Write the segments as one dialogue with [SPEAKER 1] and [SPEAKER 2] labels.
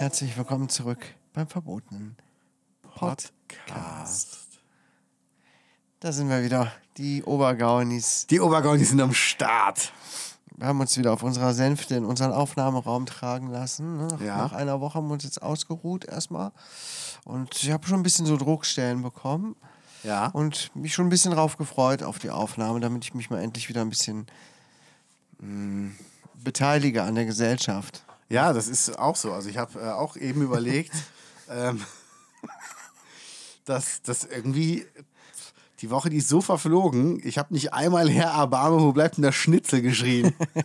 [SPEAKER 1] herzlich willkommen zurück beim verbotenen Podcast. Da sind wir wieder, die Obergaunis.
[SPEAKER 2] Die Obergaunis sind am Start.
[SPEAKER 1] Wir haben uns wieder auf unserer Sänfte in unseren Aufnahmeraum tragen lassen. Ne? Nach,
[SPEAKER 2] Ja.
[SPEAKER 1] nach einer Woche haben wir uns jetzt ausgeruht erstmal. Und ich habe schon ein bisschen so Druckstellen bekommen.
[SPEAKER 2] Ja.
[SPEAKER 1] Und mich schon ein bisschen drauf gefreut auf die Aufnahme, damit ich mich mal endlich wieder ein bisschen mh, beteilige an der Gesellschaft.
[SPEAKER 2] Ja, das ist auch so. Also ich habe äh, auch eben überlegt, ähm, dass das irgendwie die Woche, die ist so verflogen. Ich habe nicht einmal Herr Abame, wo bleibt denn der Schnitzel geschrien?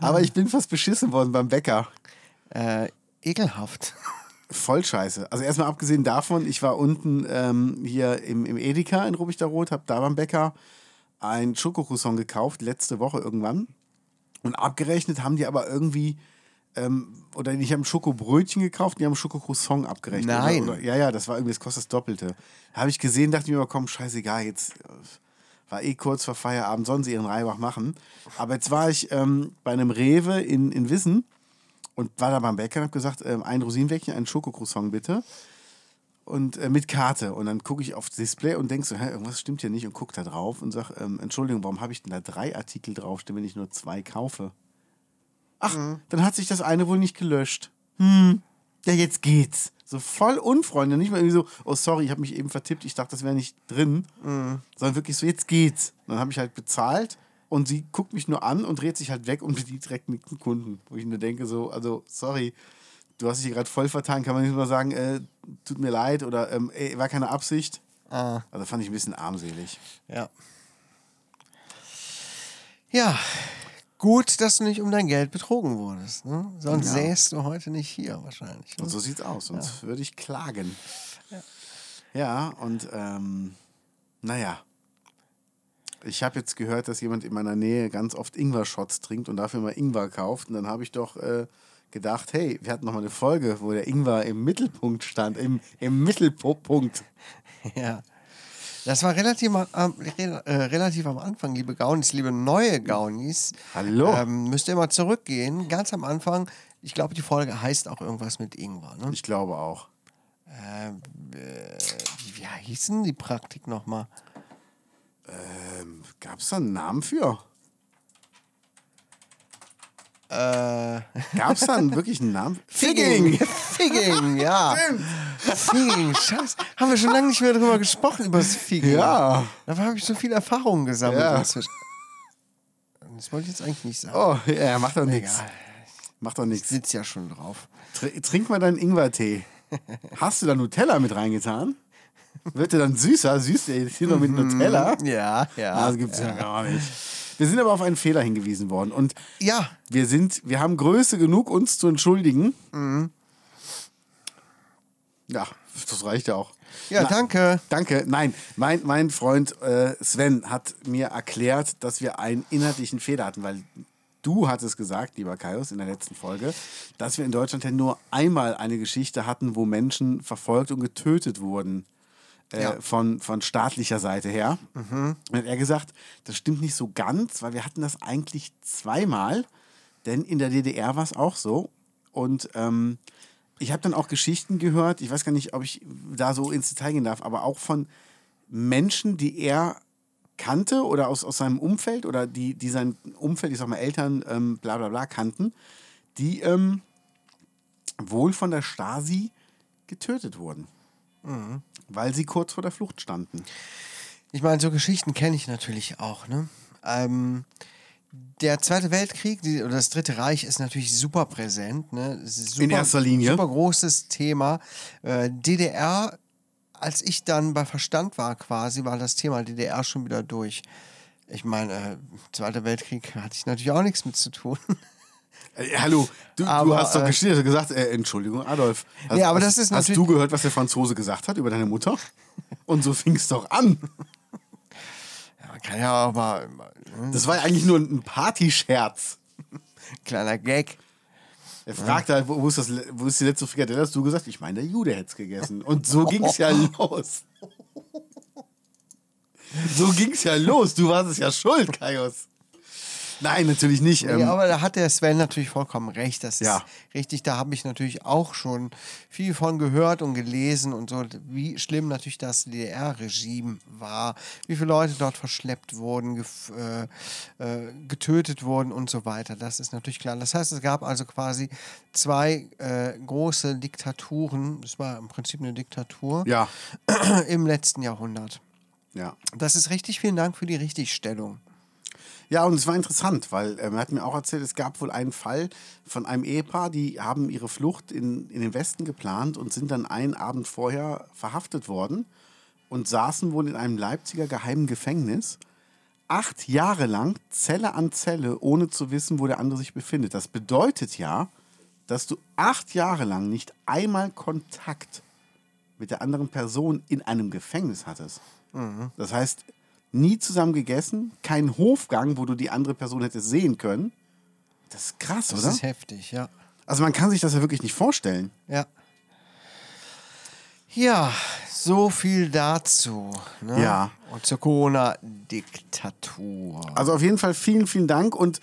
[SPEAKER 2] Aber ich bin fast beschissen worden beim Bäcker.
[SPEAKER 1] Äh, ekelhaft.
[SPEAKER 2] Voll scheiße. Also erstmal abgesehen davon, ich war unten ähm, hier im, im Edeka in Rubichterroth, habe da beim Bäcker ein Schokocroissant gekauft, letzte Woche irgendwann. Und abgerechnet haben die aber irgendwie, ähm, oder die haben Schokobrötchen gekauft, die haben Schokocroissant abgerechnet.
[SPEAKER 1] Nein.
[SPEAKER 2] Oder, oder, ja, ja, das war irgendwie, das kostet das Doppelte. Habe ich gesehen, dachte ich mir aber, komm, scheißegal, jetzt äh, war eh kurz vor Feierabend, sollen sie ihren Reibach machen. Aber jetzt war ich ähm, bei einem Rewe in, in Wissen und war da beim Bäcker und habe gesagt, ähm, ein Rosinenwäckchen, ein Schokocroissant bitte. Und äh, mit Karte. Und dann gucke ich aufs Display und denke so, hä, irgendwas stimmt hier nicht und gucke da drauf und sage, ähm, Entschuldigung, warum habe ich denn da drei Artikel draufstehen, wenn ich nur zwei kaufe? Ach, dann hat sich das eine wohl nicht gelöscht. Hm, ja, jetzt geht's. So voll unfreundlich. Nicht mal irgendwie so, oh sorry, ich habe mich eben vertippt, ich dachte, das wäre nicht drin. Sondern wirklich so, jetzt geht's. Dann habe ich halt bezahlt und sie guckt mich nur an und dreht sich halt weg und bedient direkt mit dem Kunden. Wo ich nur denke, so, also sorry, du hast dich hier gerade voll vertan, kann man nicht mal sagen, äh, tut mir leid oder ähm, ey, war keine Absicht.
[SPEAKER 1] Ah.
[SPEAKER 2] Also fand ich ein bisschen armselig.
[SPEAKER 1] Ja. Ja, gut, dass du nicht um dein Geld betrogen wurdest. Ne? Sonst
[SPEAKER 2] Ja.
[SPEAKER 1] säßt du heute nicht hier wahrscheinlich. Ne?
[SPEAKER 2] Und so sieht's aus, sonst würde ich klagen. Ja, und ähm, naja. Ich habe jetzt gehört, dass jemand in meiner Nähe ganz oft Ingwer-Shots trinkt und dafür mal Ingwer kauft. Und dann habe ich doch äh, gedacht, hey, wir hatten noch mal eine Folge, wo der Ingwer im Mittelpunkt stand, im, im Mittelpunkt.
[SPEAKER 1] Ja. Das war relativ, am- äh, relativ am Anfang, liebe Gaunis, liebe neue Gaunis.
[SPEAKER 2] Hallo.
[SPEAKER 1] Ähm, müsst ihr mal zurückgehen, ganz am Anfang. Ich glaube, die Folge heißt auch irgendwas mit Ingwer. Ne?
[SPEAKER 2] Ich glaube auch.
[SPEAKER 1] Ähm, äh, wie, wie hieß denn die Praktik nochmal?
[SPEAKER 2] Gab es da einen Namen für?
[SPEAKER 1] Äh,
[SPEAKER 2] Gab es da einen wirklichen Namen?
[SPEAKER 1] Figging! Figging, ja. Figging, scheiße. Haben wir schon lange nicht mehr drüber gesprochen, über das Figging.
[SPEAKER 2] Ja.
[SPEAKER 1] Da habe ich so viel Erfahrung gesammelt.
[SPEAKER 2] Ja.
[SPEAKER 1] inzwischen. Das wollte ich jetzt eigentlich nicht sagen.
[SPEAKER 2] Oh, ja, macht doch nichts. Macht doch
[SPEAKER 1] Ich
[SPEAKER 2] nichts.
[SPEAKER 1] sitze ja schon drauf.
[SPEAKER 2] Tr trink mal deinen Ingwertee. Hast du da Nutella mit reingetan? Wird der dann süßer? Süßt der jetzt hier noch mit Nutella?
[SPEAKER 1] Ja, ja.
[SPEAKER 2] Ah, Das gibt's ja gar nicht. Wir sind aber auf einen Fehler hingewiesen worden und
[SPEAKER 1] Ja,
[SPEAKER 2] wir sind, wir haben Größe genug, uns zu entschuldigen. Ja, das reicht ja auch.
[SPEAKER 1] ja,
[SPEAKER 2] Na,
[SPEAKER 1] danke.
[SPEAKER 2] Danke. Nein, mein, mein Freund äh, Sven hat mir erklärt, dass wir einen inhaltlichen Fehler hatten, weil du hattest gesagt, lieber Kaius, in der letzten Folge, dass wir in Deutschland ja nur einmal eine Geschichte hatten, wo Menschen verfolgt und getötet wurden. Äh,
[SPEAKER 1] Ja.
[SPEAKER 2] von, von staatlicher Seite her. Und hat er gesagt, das stimmt nicht so ganz, weil wir hatten das eigentlich zweimal, denn in der DDR war es auch so. Und ähm, ich habe dann auch Geschichten gehört, ich weiß gar nicht, ob ich da so ins Detail gehen darf, aber auch von Menschen, die er kannte oder aus, aus seinem Umfeld oder die, die sein Umfeld, ich sag mal Eltern, ähm, bla bla bla kannten, die ähm, wohl von der Stasi getötet wurden. Weil sie kurz vor der Flucht standen.
[SPEAKER 1] Ich meine, so Geschichten kenne ich natürlich auch. Ne? Ähm, der Zweite Weltkrieg die, oder das Dritte Reich ist natürlich super präsent. Ne? Super,
[SPEAKER 2] In erster Linie.
[SPEAKER 1] Super großes Thema. Äh, DDR als ich dann bei Verstand war quasi, war das Thema DDR schon wieder durch. Ich meine, äh, Zweiter Weltkrieg hatte ich natürlich auch nichts mit zu tun.
[SPEAKER 2] Äh, hallo, du,
[SPEAKER 1] Aber,
[SPEAKER 2] du hast doch
[SPEAKER 1] äh,
[SPEAKER 2] gesagt, äh, Entschuldigung, Adolf. Hast,
[SPEAKER 1] Ja, aber das ist
[SPEAKER 2] Hast du gehört, was der Franzose gesagt hat über deine Mutter? Und so fing es doch an.
[SPEAKER 1] Ja, man kann ja aber ne,
[SPEAKER 2] Das war ja eigentlich nur ein Partyscherz.
[SPEAKER 1] kleiner Gag.
[SPEAKER 2] Er fragte halt, wo, wo, ist das, wo ist die letzte Frikadelle? Hast du gesagt, ich meine, der Jude hätte es gegessen. Und so ging es ja los. So ging es ja los. Du warst es ja schuld, Kaios. Nein, natürlich nicht. Ähm,
[SPEAKER 1] ja, aber da hat der Sven natürlich vollkommen recht. Das ist
[SPEAKER 2] Ja.
[SPEAKER 1] richtig. Da habe ich natürlich auch schon viel von gehört und gelesen und so, wie schlimm natürlich das DDR-Regime war, wie viele Leute dort verschleppt wurden, äh, äh, getötet wurden und so weiter. Das ist natürlich klar. Das heißt, es gab also quasi zwei äh, große Diktaturen. Es war im Prinzip eine Diktatur
[SPEAKER 2] ja,
[SPEAKER 1] im letzten Jahrhundert.
[SPEAKER 2] ja.
[SPEAKER 1] Das ist richtig. Vielen Dank für die Richtigstellung.
[SPEAKER 2] Ja, und es war interessant, weil ähm, er hat mir auch erzählt, es gab wohl einen Fall von einem Ehepaar, die haben ihre Flucht in, in den Westen geplant und sind dann einen Abend vorher verhaftet worden und saßen wohl in einem Leipziger geheimen Gefängnis. Acht Jahre lang, Zelle an Zelle, ohne zu wissen, wo der andere sich befindet. Das bedeutet ja, dass du acht Jahre lang nicht einmal Kontakt mit der anderen Person in einem Gefängnis hattest. Das heißt, nie zusammen gegessen, kein Hofgang, wo du die andere Person hättest sehen können. Das ist krass,
[SPEAKER 1] Das
[SPEAKER 2] oder?
[SPEAKER 1] ist heftig, ja.
[SPEAKER 2] Also man kann sich das ja wirklich nicht vorstellen.
[SPEAKER 1] Ja. Ja, so viel dazu. Ne?
[SPEAKER 2] Ja.
[SPEAKER 1] Und zur Corona-Diktatur.
[SPEAKER 2] Also auf jeden Fall vielen, vielen Dank und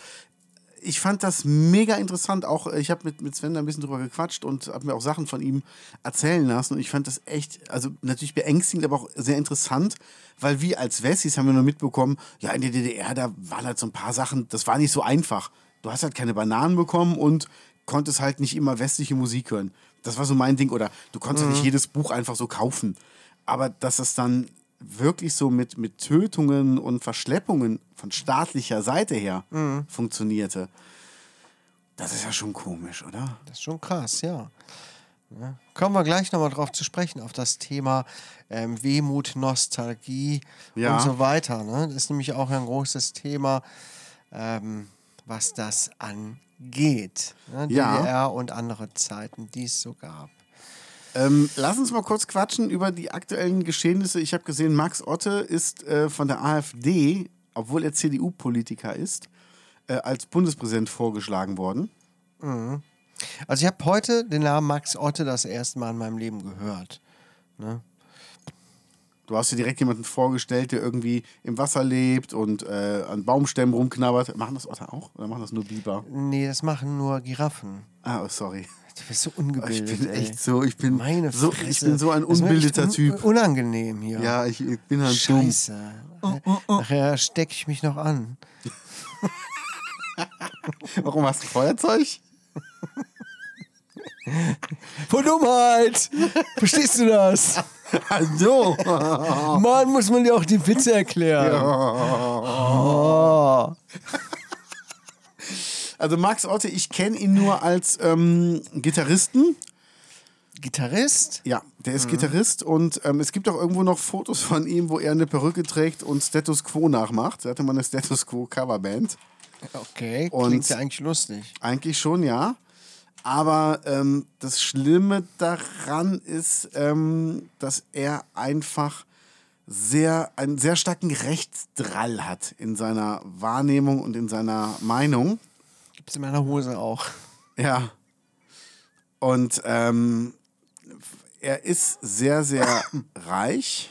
[SPEAKER 2] ich fand das mega interessant. Auch äh, ich habe mit, mit Sven da ein bisschen drüber gequatscht und habe mir auch Sachen von ihm erzählen lassen. Und ich fand das echt, also natürlich beängstigend, aber auch sehr interessant, weil wir als Wessis haben wir nur mitbekommen, ja, in der DDR, da waren halt so ein paar Sachen, das war nicht so einfach. Du hast halt keine Bananen bekommen und konntest halt nicht immer westliche Musik hören. Das war so mein Ding. Oder du konntest halt nicht jedes Buch einfach so kaufen. Aber dass das dann wirklich so mit, mit Tötungen und Verschleppungen von staatlicher Seite her funktionierte. Das ist ja schon komisch, oder?
[SPEAKER 1] Das ist schon krass, ja. ja. Kommen wir gleich nochmal drauf zu sprechen, auf das Thema ähm, Wehmut, Nostalgie
[SPEAKER 2] Ja.
[SPEAKER 1] und so weiter. Ne? Das ist nämlich auch ein großes Thema, ähm, was das angeht. Ne?
[SPEAKER 2] Ja.
[SPEAKER 1] DDR und andere Zeiten, die es so gab.
[SPEAKER 2] Ähm, lass uns mal kurz quatschen über die aktuellen Geschehnisse. Ich habe gesehen, Max Otte ist äh, von der AfD, obwohl er CDU-Politiker ist, äh, als Bundespräsident vorgeschlagen worden.
[SPEAKER 1] Also ich habe heute den Namen Max Otte das erste Mal in meinem Leben gehört.
[SPEAKER 2] Du hast dir direkt jemanden vorgestellt, der irgendwie im Wasser lebt und äh, an Baumstämmen rumknabbert. Machen das Otter auch? Oder machen das nur Biber?
[SPEAKER 1] Nee, das machen nur Giraffen.
[SPEAKER 2] Ah, oh, sorry.
[SPEAKER 1] Du bist so
[SPEAKER 2] Ich
[SPEAKER 1] ungebildet.
[SPEAKER 2] bin
[SPEAKER 1] ey.
[SPEAKER 2] echt so, ich bin,
[SPEAKER 1] Meine
[SPEAKER 2] so,
[SPEAKER 1] Fresse.
[SPEAKER 2] ich bin so ein unbildeter Typ.
[SPEAKER 1] un- Unangenehm hier.
[SPEAKER 2] Ja, ich, ich bin halt dumm.
[SPEAKER 1] Scheiße. Nachher stecke ich mich noch an.
[SPEAKER 2] Warum hast du Feuerzeug?
[SPEAKER 1] Vor Dummheit! Verstehst du das?
[SPEAKER 2] Also.
[SPEAKER 1] Mann, muss man dir auch die Witze erklären. Oh.
[SPEAKER 2] Also Max Otte, ich kenne ihn nur als ähm, Gitarristen.
[SPEAKER 1] Gitarrist?
[SPEAKER 2] Ja, der
[SPEAKER 1] Mhm.
[SPEAKER 2] ist Gitarrist und ähm, es gibt auch irgendwo noch Fotos von ihm, wo er eine Perücke trägt und Status Quo nachmacht. Er hatte mal eine Status Quo Coverband.
[SPEAKER 1] Okay,
[SPEAKER 2] Und-
[SPEAKER 1] klingt ja eigentlich lustig.
[SPEAKER 2] Eigentlich schon, ja. Aber ähm, das Schlimme daran ist, ähm, dass er einfach sehr, einen sehr starken Rechtsdrall hat in seiner Wahrnehmung und in seiner Meinung.
[SPEAKER 1] Gibt's in meiner Hose auch.
[SPEAKER 2] Ja. Und ähm, er ist sehr, sehr reich.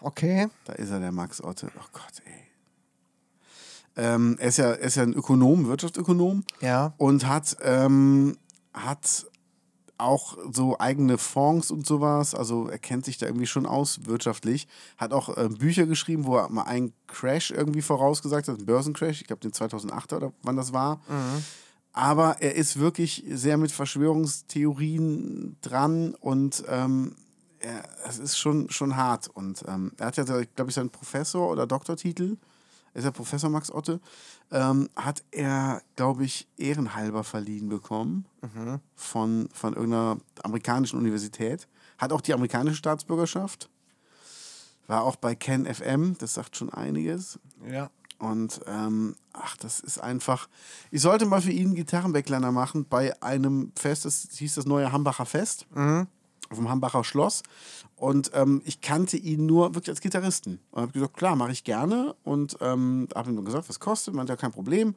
[SPEAKER 1] Okay.
[SPEAKER 2] Da ist er, der Max Otte. Oh Gott, ey. Ähm, er, ist ja, er ist ja ein Ökonom, Wirtschaftsökonom.
[SPEAKER 1] Ja.
[SPEAKER 2] Und hat, ähm, hat auch so eigene Fonds und sowas. Also er kennt sich da irgendwie schon aus wirtschaftlich. Hat auch äh, Bücher geschrieben, wo er mal einen Crash irgendwie vorausgesagt hat, einen Börsencrash. Ich glaube den 2008 oder wann das war. Aber er ist wirklich sehr mit Verschwörungstheorien dran und ähm, er, es ist schon, schon hart. Und ähm, er hat ja, glaube ich, seinen Professor- oder Doktortitel, ist ja Professor Max Otte, ähm, hat er, glaube ich, ehrenhalber verliehen bekommen von, von irgendeiner amerikanischen Universität. Hat auch die amerikanische Staatsbürgerschaft. War auch bei Ken FM, das sagt schon einiges.
[SPEAKER 1] Ja.
[SPEAKER 2] Und ähm, ach, das ist einfach. Ich sollte mal für ihn einen Gitarrenbackleiner machen bei einem Fest, das hieß das neue Hambacher Fest. Auf dem Hambacher Schloss. Und ähm, ich kannte ihn nur wirklich als Gitarristen. Und habe gesagt, klar, mache ich gerne. Und ähm, habe ihm gesagt, was kostet. Meinte ja kein Problem.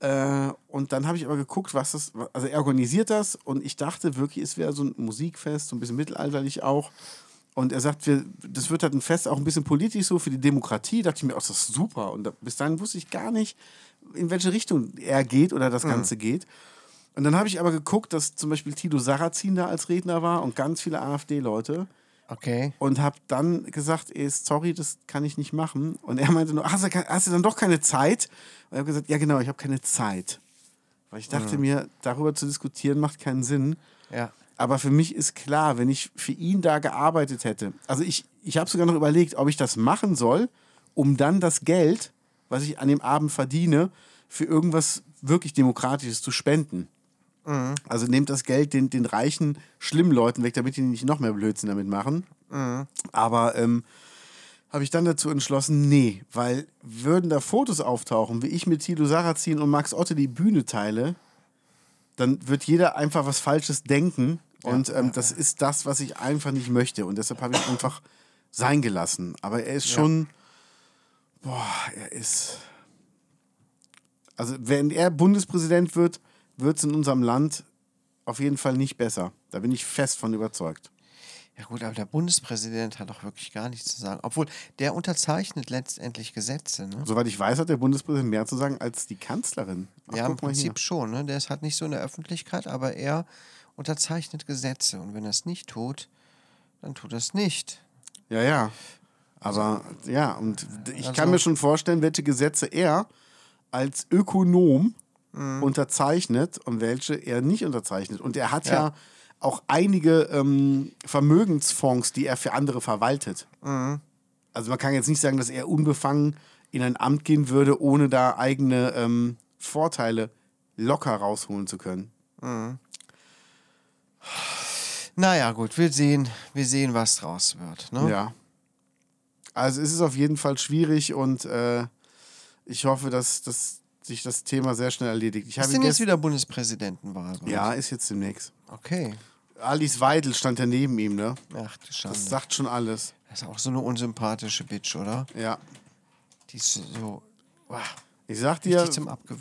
[SPEAKER 2] Äh, und dann habe ich aber geguckt, was das, also er organisiert das und ich dachte wirklich, es wäre so ein Musikfest, so ein bisschen mittelalterlich auch. Und er sagt, wir, das wird halt ein Fest auch ein bisschen politisch so für die Demokratie. Da dachte ich mir, oh, das ist super. Und da, bis dahin wusste ich gar nicht, in welche Richtung er geht oder das Ganze geht. Und dann habe ich aber geguckt, dass zum Beispiel Tito Sarrazin da als Redner war und ganz viele AfD-Leute.
[SPEAKER 1] Okay.
[SPEAKER 2] Und habe dann gesagt, ey, sorry, das kann ich nicht machen. Und er meinte nur, hast du, ke- hast du dann doch keine Zeit? Und ich habe gesagt, ja genau, ich habe keine Zeit. Weil ich dachte mir, darüber zu diskutieren macht keinen Sinn.
[SPEAKER 1] Ja.
[SPEAKER 2] Aber für mich ist klar, wenn ich für ihn da gearbeitet hätte, also ich, ich habe sogar noch überlegt, ob ich das machen soll, um dann das Geld, was ich an dem Abend verdiene, für irgendwas wirklich Demokratisches zu spenden. Also nehmt das Geld den, den reichen, schlimmen Leuten weg, damit die nicht noch mehr Blödsinn damit machen. Aber ähm, habe ich dann dazu entschlossen, nee, weil würden da Fotos auftauchen, wie ich mit Tilo Sarrazin und Max Otte die Bühne teile, dann wird jeder einfach was Falsches denken. Und ähm, das ist das, was ich einfach nicht möchte. Und deshalb habe ich einfach sein gelassen. Aber er ist schon. Boah, er ist. Also, wenn er Bundespräsident wird, wird es in unserem Land auf jeden Fall nicht besser. Da bin ich fest von überzeugt.
[SPEAKER 1] Ja gut, aber der Bundespräsident hat doch wirklich gar nichts zu sagen. Obwohl, der unterzeichnet letztendlich Gesetze. Ne?
[SPEAKER 2] Soweit ich weiß, hat der Bundespräsident mehr zu sagen als die Kanzlerin. Ach,
[SPEAKER 1] ja, im. Prinzip schon. Ne? Der ist halt nicht so in der Öffentlichkeit, aber er unterzeichnet Gesetze. Und wenn er es nicht tut, dann tut er es nicht.
[SPEAKER 2] Ja, ja. Aber ja, und ich
[SPEAKER 1] Also-
[SPEAKER 2] kann mir schon vorstellen, welche Gesetze er als Ökonom
[SPEAKER 1] Mhm.
[SPEAKER 2] unterzeichnet und welche er nicht unterzeichnet. Und er hat ja,
[SPEAKER 1] Ja.
[SPEAKER 2] auch einige ähm, Vermögensfonds, die er für andere verwaltet.
[SPEAKER 1] Mhm.
[SPEAKER 2] Also man kann jetzt nicht sagen, dass er unbefangen in ein Amt gehen würde, ohne da eigene ähm, Vorteile locker rausholen zu können.
[SPEAKER 1] Naja, gut, wir sehen, wir sehen, was draus wird. Ne?
[SPEAKER 2] Ja. Also es ist auf jeden Fall schwierig und äh, ich hoffe, dass, dass sich das Thema sehr schnell erledigt. Ich
[SPEAKER 1] Ist denn jetzt wieder Bundespräsidentenwahl?
[SPEAKER 2] Ja, ist jetzt demnächst.
[SPEAKER 1] Okay.
[SPEAKER 2] Alice Weidel stand ja neben ihm, ne?
[SPEAKER 1] Ach du Schande.
[SPEAKER 2] Das sagt schon alles.
[SPEAKER 1] Das ist auch so eine unsympathische Bitch, oder?
[SPEAKER 2] Ja.
[SPEAKER 1] Die ist so. Wow.
[SPEAKER 2] Ich sag dir,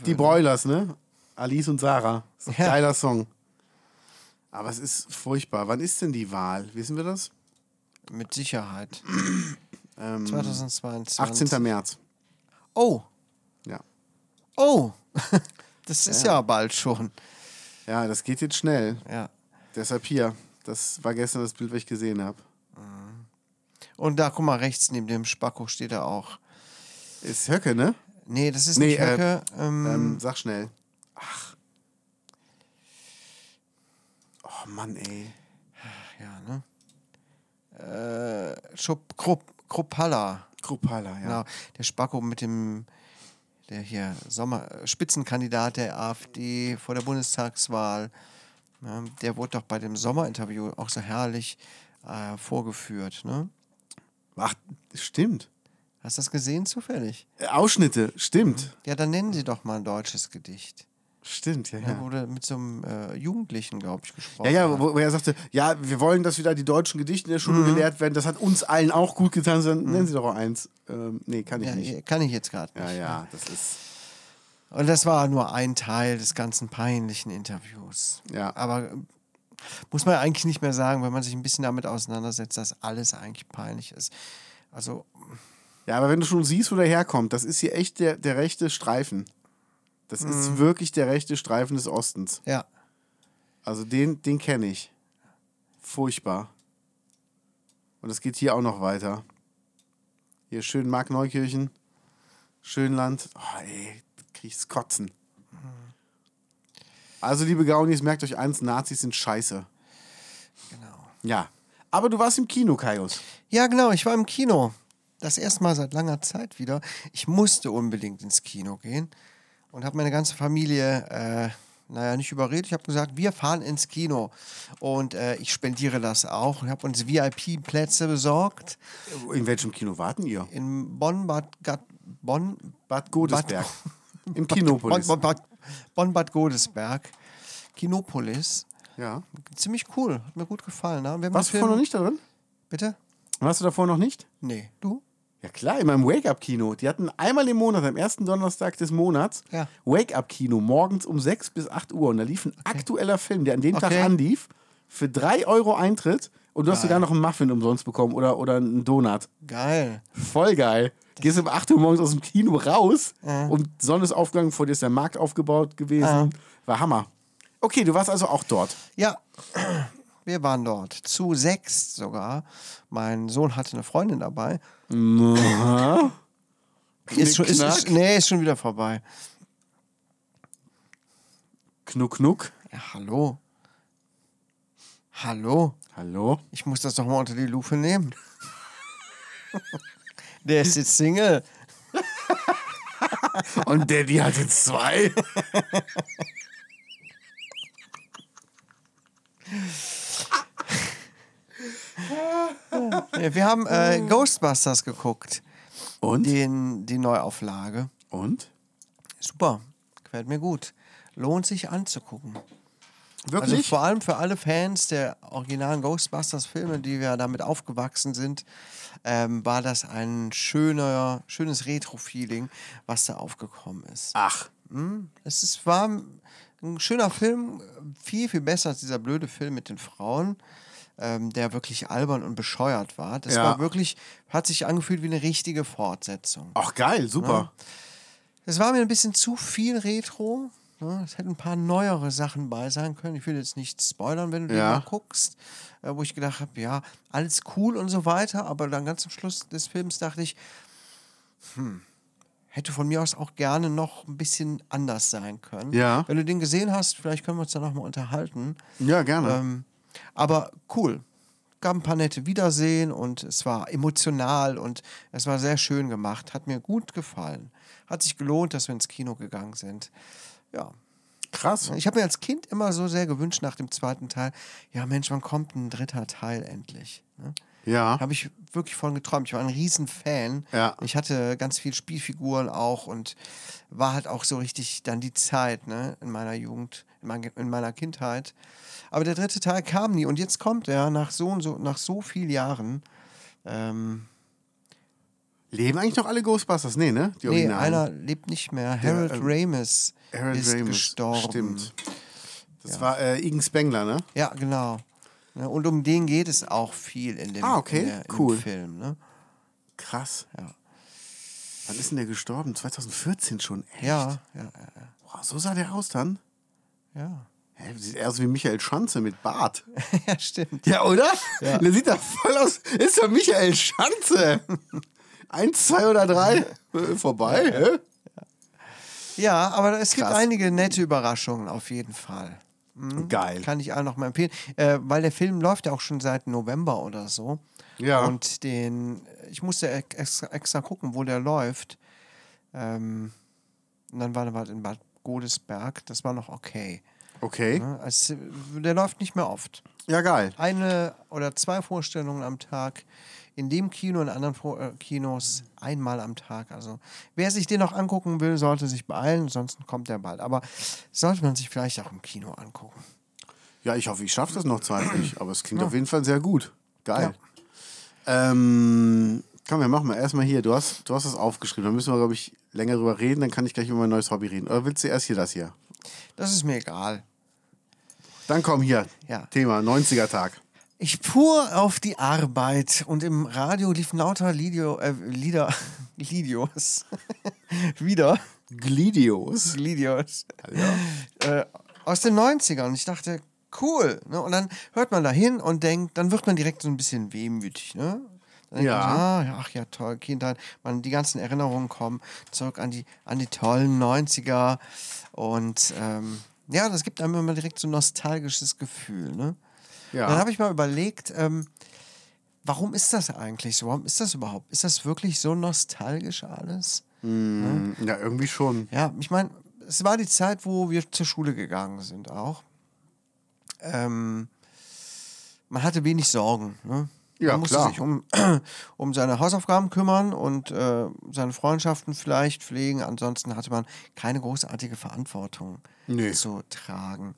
[SPEAKER 2] die Broilers, ne? Alice und Sarah.
[SPEAKER 1] Ja.
[SPEAKER 2] geiler Song. Aber es ist furchtbar. Wann ist denn die Wahl? Wissen wir das?
[SPEAKER 1] Mit Sicherheit.
[SPEAKER 2] Ähm,
[SPEAKER 1] 2022.
[SPEAKER 2] 18. März.
[SPEAKER 1] Oh. Oh. Das ist ja. bald schon.
[SPEAKER 2] Ja, das geht jetzt schnell.
[SPEAKER 1] Ja.
[SPEAKER 2] Deshalb hier. Das war gestern das Bild, was ich gesehen habe.
[SPEAKER 1] Und da, guck mal, rechts neben dem Spacko steht er auch.
[SPEAKER 2] Ist Höcke, ne?
[SPEAKER 1] Nee, das ist
[SPEAKER 2] Nee,
[SPEAKER 1] nicht
[SPEAKER 2] äh,
[SPEAKER 1] Höcke. ähm,
[SPEAKER 2] Ähm, sag schnell. Ach. Oh Mann, ey.
[SPEAKER 1] ja, ne? Äh, Schupp, Krupp, Kruppalla.
[SPEAKER 2] Kruppala, ja.
[SPEAKER 1] Genau. Der Spacko mit dem, der hier Sommer, äh, Spitzenkandidat der AfD vor der Bundestagswahl. Ja, der wurde doch bei dem Sommerinterview auch so herrlich äh, vorgeführt. Ne?
[SPEAKER 2] Ach, stimmt.
[SPEAKER 1] Hast du das gesehen zufällig?
[SPEAKER 2] Äh, Ausschnitte, stimmt.
[SPEAKER 1] Ja, dann nennen Sie doch mal ein deutsches Gedicht.
[SPEAKER 2] Stimmt, ja,
[SPEAKER 1] Ja.
[SPEAKER 2] ja.
[SPEAKER 1] Wurde mit so einem äh, Jugendlichen, glaube ich, gesprochen.
[SPEAKER 2] Ja, ja, wo, wo er sagte, ja, wir wollen, dass wieder die deutschen Gedichte in der
[SPEAKER 1] Mhm.
[SPEAKER 2] Schule gelehrt werden. Das hat uns allen auch gut getan. Dann nennen Sie doch auch eins. Ähm, nee, kann ich
[SPEAKER 1] ja,
[SPEAKER 2] nicht.
[SPEAKER 1] kann ich jetzt gerade nicht.
[SPEAKER 2] Ja, ja, das ist.
[SPEAKER 1] Und das war nur ein Teil des ganzen peinlichen Interviews.
[SPEAKER 2] Ja.
[SPEAKER 1] Aber äh, muss man eigentlich nicht mehr sagen, wenn man sich ein bisschen damit auseinandersetzt, dass alles eigentlich peinlich ist. Also,
[SPEAKER 2] Ja, aber wenn du schon siehst, wo der herkommt, das ist hier echt der, der rechte Streifen. Das
[SPEAKER 1] Mhm.
[SPEAKER 2] ist wirklich der rechte Streifen des Ostens.
[SPEAKER 1] ja.
[SPEAKER 2] Also den, den kenne ich. Furchtbar. Und es geht hier auch noch weiter. Hier schön Markneukirchen. Schönland. Oh, ey, krieg ich's kotzen. Also, liebe Gaunis, merkt euch eins, Nazis sind scheiße.
[SPEAKER 1] Genau.
[SPEAKER 2] Ja. Aber du warst im Kino, Kaius.
[SPEAKER 1] Ja, genau, ich war im Kino. Das erste Mal seit langer Zeit wieder. Ich musste unbedingt ins Kino gehen und habe meine ganze Familie äh, naja, nicht überredet. Ich habe gesagt, wir fahren ins Kino. Und äh, ich spendiere das auch. Ich habe uns VIP-Plätze besorgt.
[SPEAKER 2] In welchem Kino warten ihr?
[SPEAKER 1] In Bonn, Bad, Gat, Bonn,
[SPEAKER 2] Bad Godesberg. Im
[SPEAKER 1] Bonn,
[SPEAKER 2] Kinopolis.
[SPEAKER 1] Bonn, Bad, Bonn, Bad Godesberg. Kinopolis.
[SPEAKER 2] Ja.
[SPEAKER 1] Ziemlich cool. Hat mir gut gefallen. Ne?
[SPEAKER 2] Warst du vorher noch nicht da drin?
[SPEAKER 1] Bitte?
[SPEAKER 2] Warst du davor noch nicht?
[SPEAKER 1] Nee. Du?
[SPEAKER 2] Ja klar, in meinem Wake-Up-Kino. Die hatten einmal im Monat, am ersten Donnerstag des Monats,
[SPEAKER 1] Ja.
[SPEAKER 2] Wake-Up-Kino, morgens um 6 bis 8 Uhr. Und da lief ein aktueller Film, der an dem Tag
[SPEAKER 1] Okay.
[SPEAKER 2] anlief, für 3 Euro Eintritt. Und du hast sogar noch einen Muffin umsonst bekommen oder, oder einen Donut.
[SPEAKER 1] Geil.
[SPEAKER 2] Voll geil. Gehst um 8 Uhr morgens aus dem Kino raus und Sonne ist aufgegangen, vor dir ist der Markt aufgebaut gewesen. War Hammer. Okay, du warst also auch dort.
[SPEAKER 1] Ja, wir waren dort. Zu sechs sogar. Mein Sohn hatte eine Freundin dabei. Ist schon, ist, ist, nee, ist schon wieder vorbei.
[SPEAKER 2] Knuck, knuck.
[SPEAKER 1] Ja, hallo. Hallo.
[SPEAKER 2] Hallo?
[SPEAKER 1] Ich muss das doch mal unter die Lupe nehmen. Der ist jetzt Single.
[SPEAKER 2] Und Daddy hat jetzt zwei.
[SPEAKER 1] Wir haben äh, Ghostbusters geguckt.
[SPEAKER 2] Und?
[SPEAKER 1] Den, die Neuauflage.
[SPEAKER 2] Und?
[SPEAKER 1] Super. Gefällt mir gut. Lohnt sich anzugucken. Also
[SPEAKER 2] Wirklich?
[SPEAKER 1] vor allem für alle Fans der originalen Ghostbusters-Filme, die wir damit aufgewachsen sind, ähm, war das ein schöner, schönes Retro-Feeling, was da aufgekommen ist.
[SPEAKER 2] Ach.
[SPEAKER 1] Es ist, war ein schöner Film, viel, viel besser als dieser blöde Film mit den Frauen, ähm, der wirklich albern und bescheuert war. Das
[SPEAKER 2] Ja.
[SPEAKER 1] war wirklich, hat sich angefühlt wie eine richtige Fortsetzung.
[SPEAKER 2] Ach, geil, super.
[SPEAKER 1] Es war mir ein bisschen zu viel Retro. Ne? Es hätten ein paar neuere Sachen bei sein können. Ich will jetzt nicht spoilern, wenn du den
[SPEAKER 2] Ja.
[SPEAKER 1] mal guckst. Äh, wo ich gedacht habe, ja, alles cool und so weiter. Aber dann ganz am Schluss des Films dachte ich, hm, hätte von mir aus auch gerne noch ein bisschen anders sein können.
[SPEAKER 2] Ja.
[SPEAKER 1] Wenn du den gesehen hast, vielleicht können wir uns da nochmal unterhalten.
[SPEAKER 2] Ja, gerne.
[SPEAKER 1] Ähm, aber cool. Gab ein paar nette Wiedersehen und es war emotional und es war sehr schön gemacht. Hat mir gut gefallen. Hat sich gelohnt, dass wir ins Kino gegangen sind. Ja.
[SPEAKER 2] Krass.
[SPEAKER 1] Ich habe mir als Kind immer so sehr gewünscht nach dem zweiten Teil, ja Mensch, wann kommt ein dritter Teil endlich? Ne?
[SPEAKER 2] Ja.
[SPEAKER 1] Habe ich wirklich von geträumt. Ich war ein Riesenfan.
[SPEAKER 2] Ja.
[SPEAKER 1] Ich hatte ganz viele Spielfiguren auch und war halt auch so richtig dann die Zeit ne, in meiner Jugend, in, mein, in meiner Kindheit. Aber der dritte Teil kam nie und jetzt kommt er nach so und so, nach so vielen Jahren. Ähm,
[SPEAKER 2] Leben eigentlich noch alle Ghostbusters? Nee, ne? Die
[SPEAKER 1] nee, einer lebt nicht mehr. Harold
[SPEAKER 2] ähm,
[SPEAKER 1] Ramis
[SPEAKER 2] Harold
[SPEAKER 1] ist
[SPEAKER 2] Ramis,
[SPEAKER 1] gestorben.
[SPEAKER 2] Stimmt. Das war äh, Igen Spengler, ne?
[SPEAKER 1] Ja, genau. Ne, und um den geht es auch viel in dem,
[SPEAKER 2] Ah, okay,
[SPEAKER 1] in der,
[SPEAKER 2] cool.
[SPEAKER 1] Film. Ne?
[SPEAKER 2] Krass.
[SPEAKER 1] Ja.
[SPEAKER 2] Wann ist denn der gestorben? 2014 schon. Echt?
[SPEAKER 1] Ja, ja, ja,
[SPEAKER 2] Boah, so sah der aus dann?
[SPEAKER 1] ja.
[SPEAKER 2] Hä, sieht eher aus wie Michael Schanze mit Bart.
[SPEAKER 1] ja, stimmt.
[SPEAKER 2] Ja, oder?
[SPEAKER 1] Ja.
[SPEAKER 2] Der sieht da voll aus. Ist doch Michael Schanze. Eins, zwei oder drei. Äh, vorbei, hä?
[SPEAKER 1] Ja, aber es gibt
[SPEAKER 2] Krass.
[SPEAKER 1] einige nette Überraschungen auf jeden Fall.
[SPEAKER 2] Geil.
[SPEAKER 1] Kann ich allen noch mal empfehlen. Äh, weil der Film läuft ja auch schon seit November oder so.
[SPEAKER 2] Ja.
[SPEAKER 1] Und den, ich musste extra, extra gucken, wo der läuft. Ähm, und dann war er in Bad Godesberg. Das war noch okay.
[SPEAKER 2] Okay.
[SPEAKER 1] Ne? Also, der läuft nicht mehr oft.
[SPEAKER 2] Ja, geil.
[SPEAKER 1] Eine oder zwei Vorstellungen am Tag. In dem Kino, in anderen äh, Kinos einmal am Tag. Also wer sich den noch angucken will, sollte sich beeilen, ansonsten kommt der bald. Aber sollte man sich vielleicht auch im Kino angucken.
[SPEAKER 2] Ja, ich hoffe, ich schaffe das noch zeitlich. Aber es klingt auf jeden Fall sehr gut. Geil. Ähm, komm, wir machen mal erstmal hier. Du hast, du hast das aufgeschrieben. Da müssen wir, glaube ich, länger drüber reden. Dann kann ich gleich über mein neues Hobby reden. Oder willst du erst hier das hier?
[SPEAKER 1] Das ist mir egal.
[SPEAKER 2] Dann komm hier.
[SPEAKER 1] Ja.
[SPEAKER 2] Thema 90er-Tag.
[SPEAKER 1] Ich fuhr auf die Arbeit und im Radio liefen lauter Lidio, äh, Lieder, Lidios. Wieder.
[SPEAKER 2] Glidios.
[SPEAKER 1] Lidios. Äh, aus den 90ern. Und ich dachte, cool. Ne? Und dann hört man da hin und denkt, dann wird man direkt so ein bisschen wehmütig. Ne? Dann denkt
[SPEAKER 2] Ja.
[SPEAKER 1] Man, ah, ja, ach ja, toll, Kindheit. Man, die ganzen Erinnerungen kommen zurück an die, an die tollen 90er. Und ähm, ja, das gibt einem immer direkt so ein nostalgisches Gefühl. Ne?
[SPEAKER 2] Ja.
[SPEAKER 1] Dann habe ich mal überlegt, ähm, warum ist das eigentlich so? Warum ist das überhaupt? Ist das wirklich so nostalgisch alles?
[SPEAKER 2] Ja, irgendwie schon.
[SPEAKER 1] Ja, ich meine, es war die Zeit, wo wir zur Schule gegangen sind auch. Ähm, man hatte wenig Sorgen. Ne?
[SPEAKER 2] Ja,
[SPEAKER 1] man musste
[SPEAKER 2] klar.
[SPEAKER 1] sich um, um seine Hausaufgaben kümmern und äh, seine Freundschaften vielleicht pflegen. Ansonsten hatte man keine großartige Verantwortung
[SPEAKER 2] Nee.
[SPEAKER 1] zu tragen.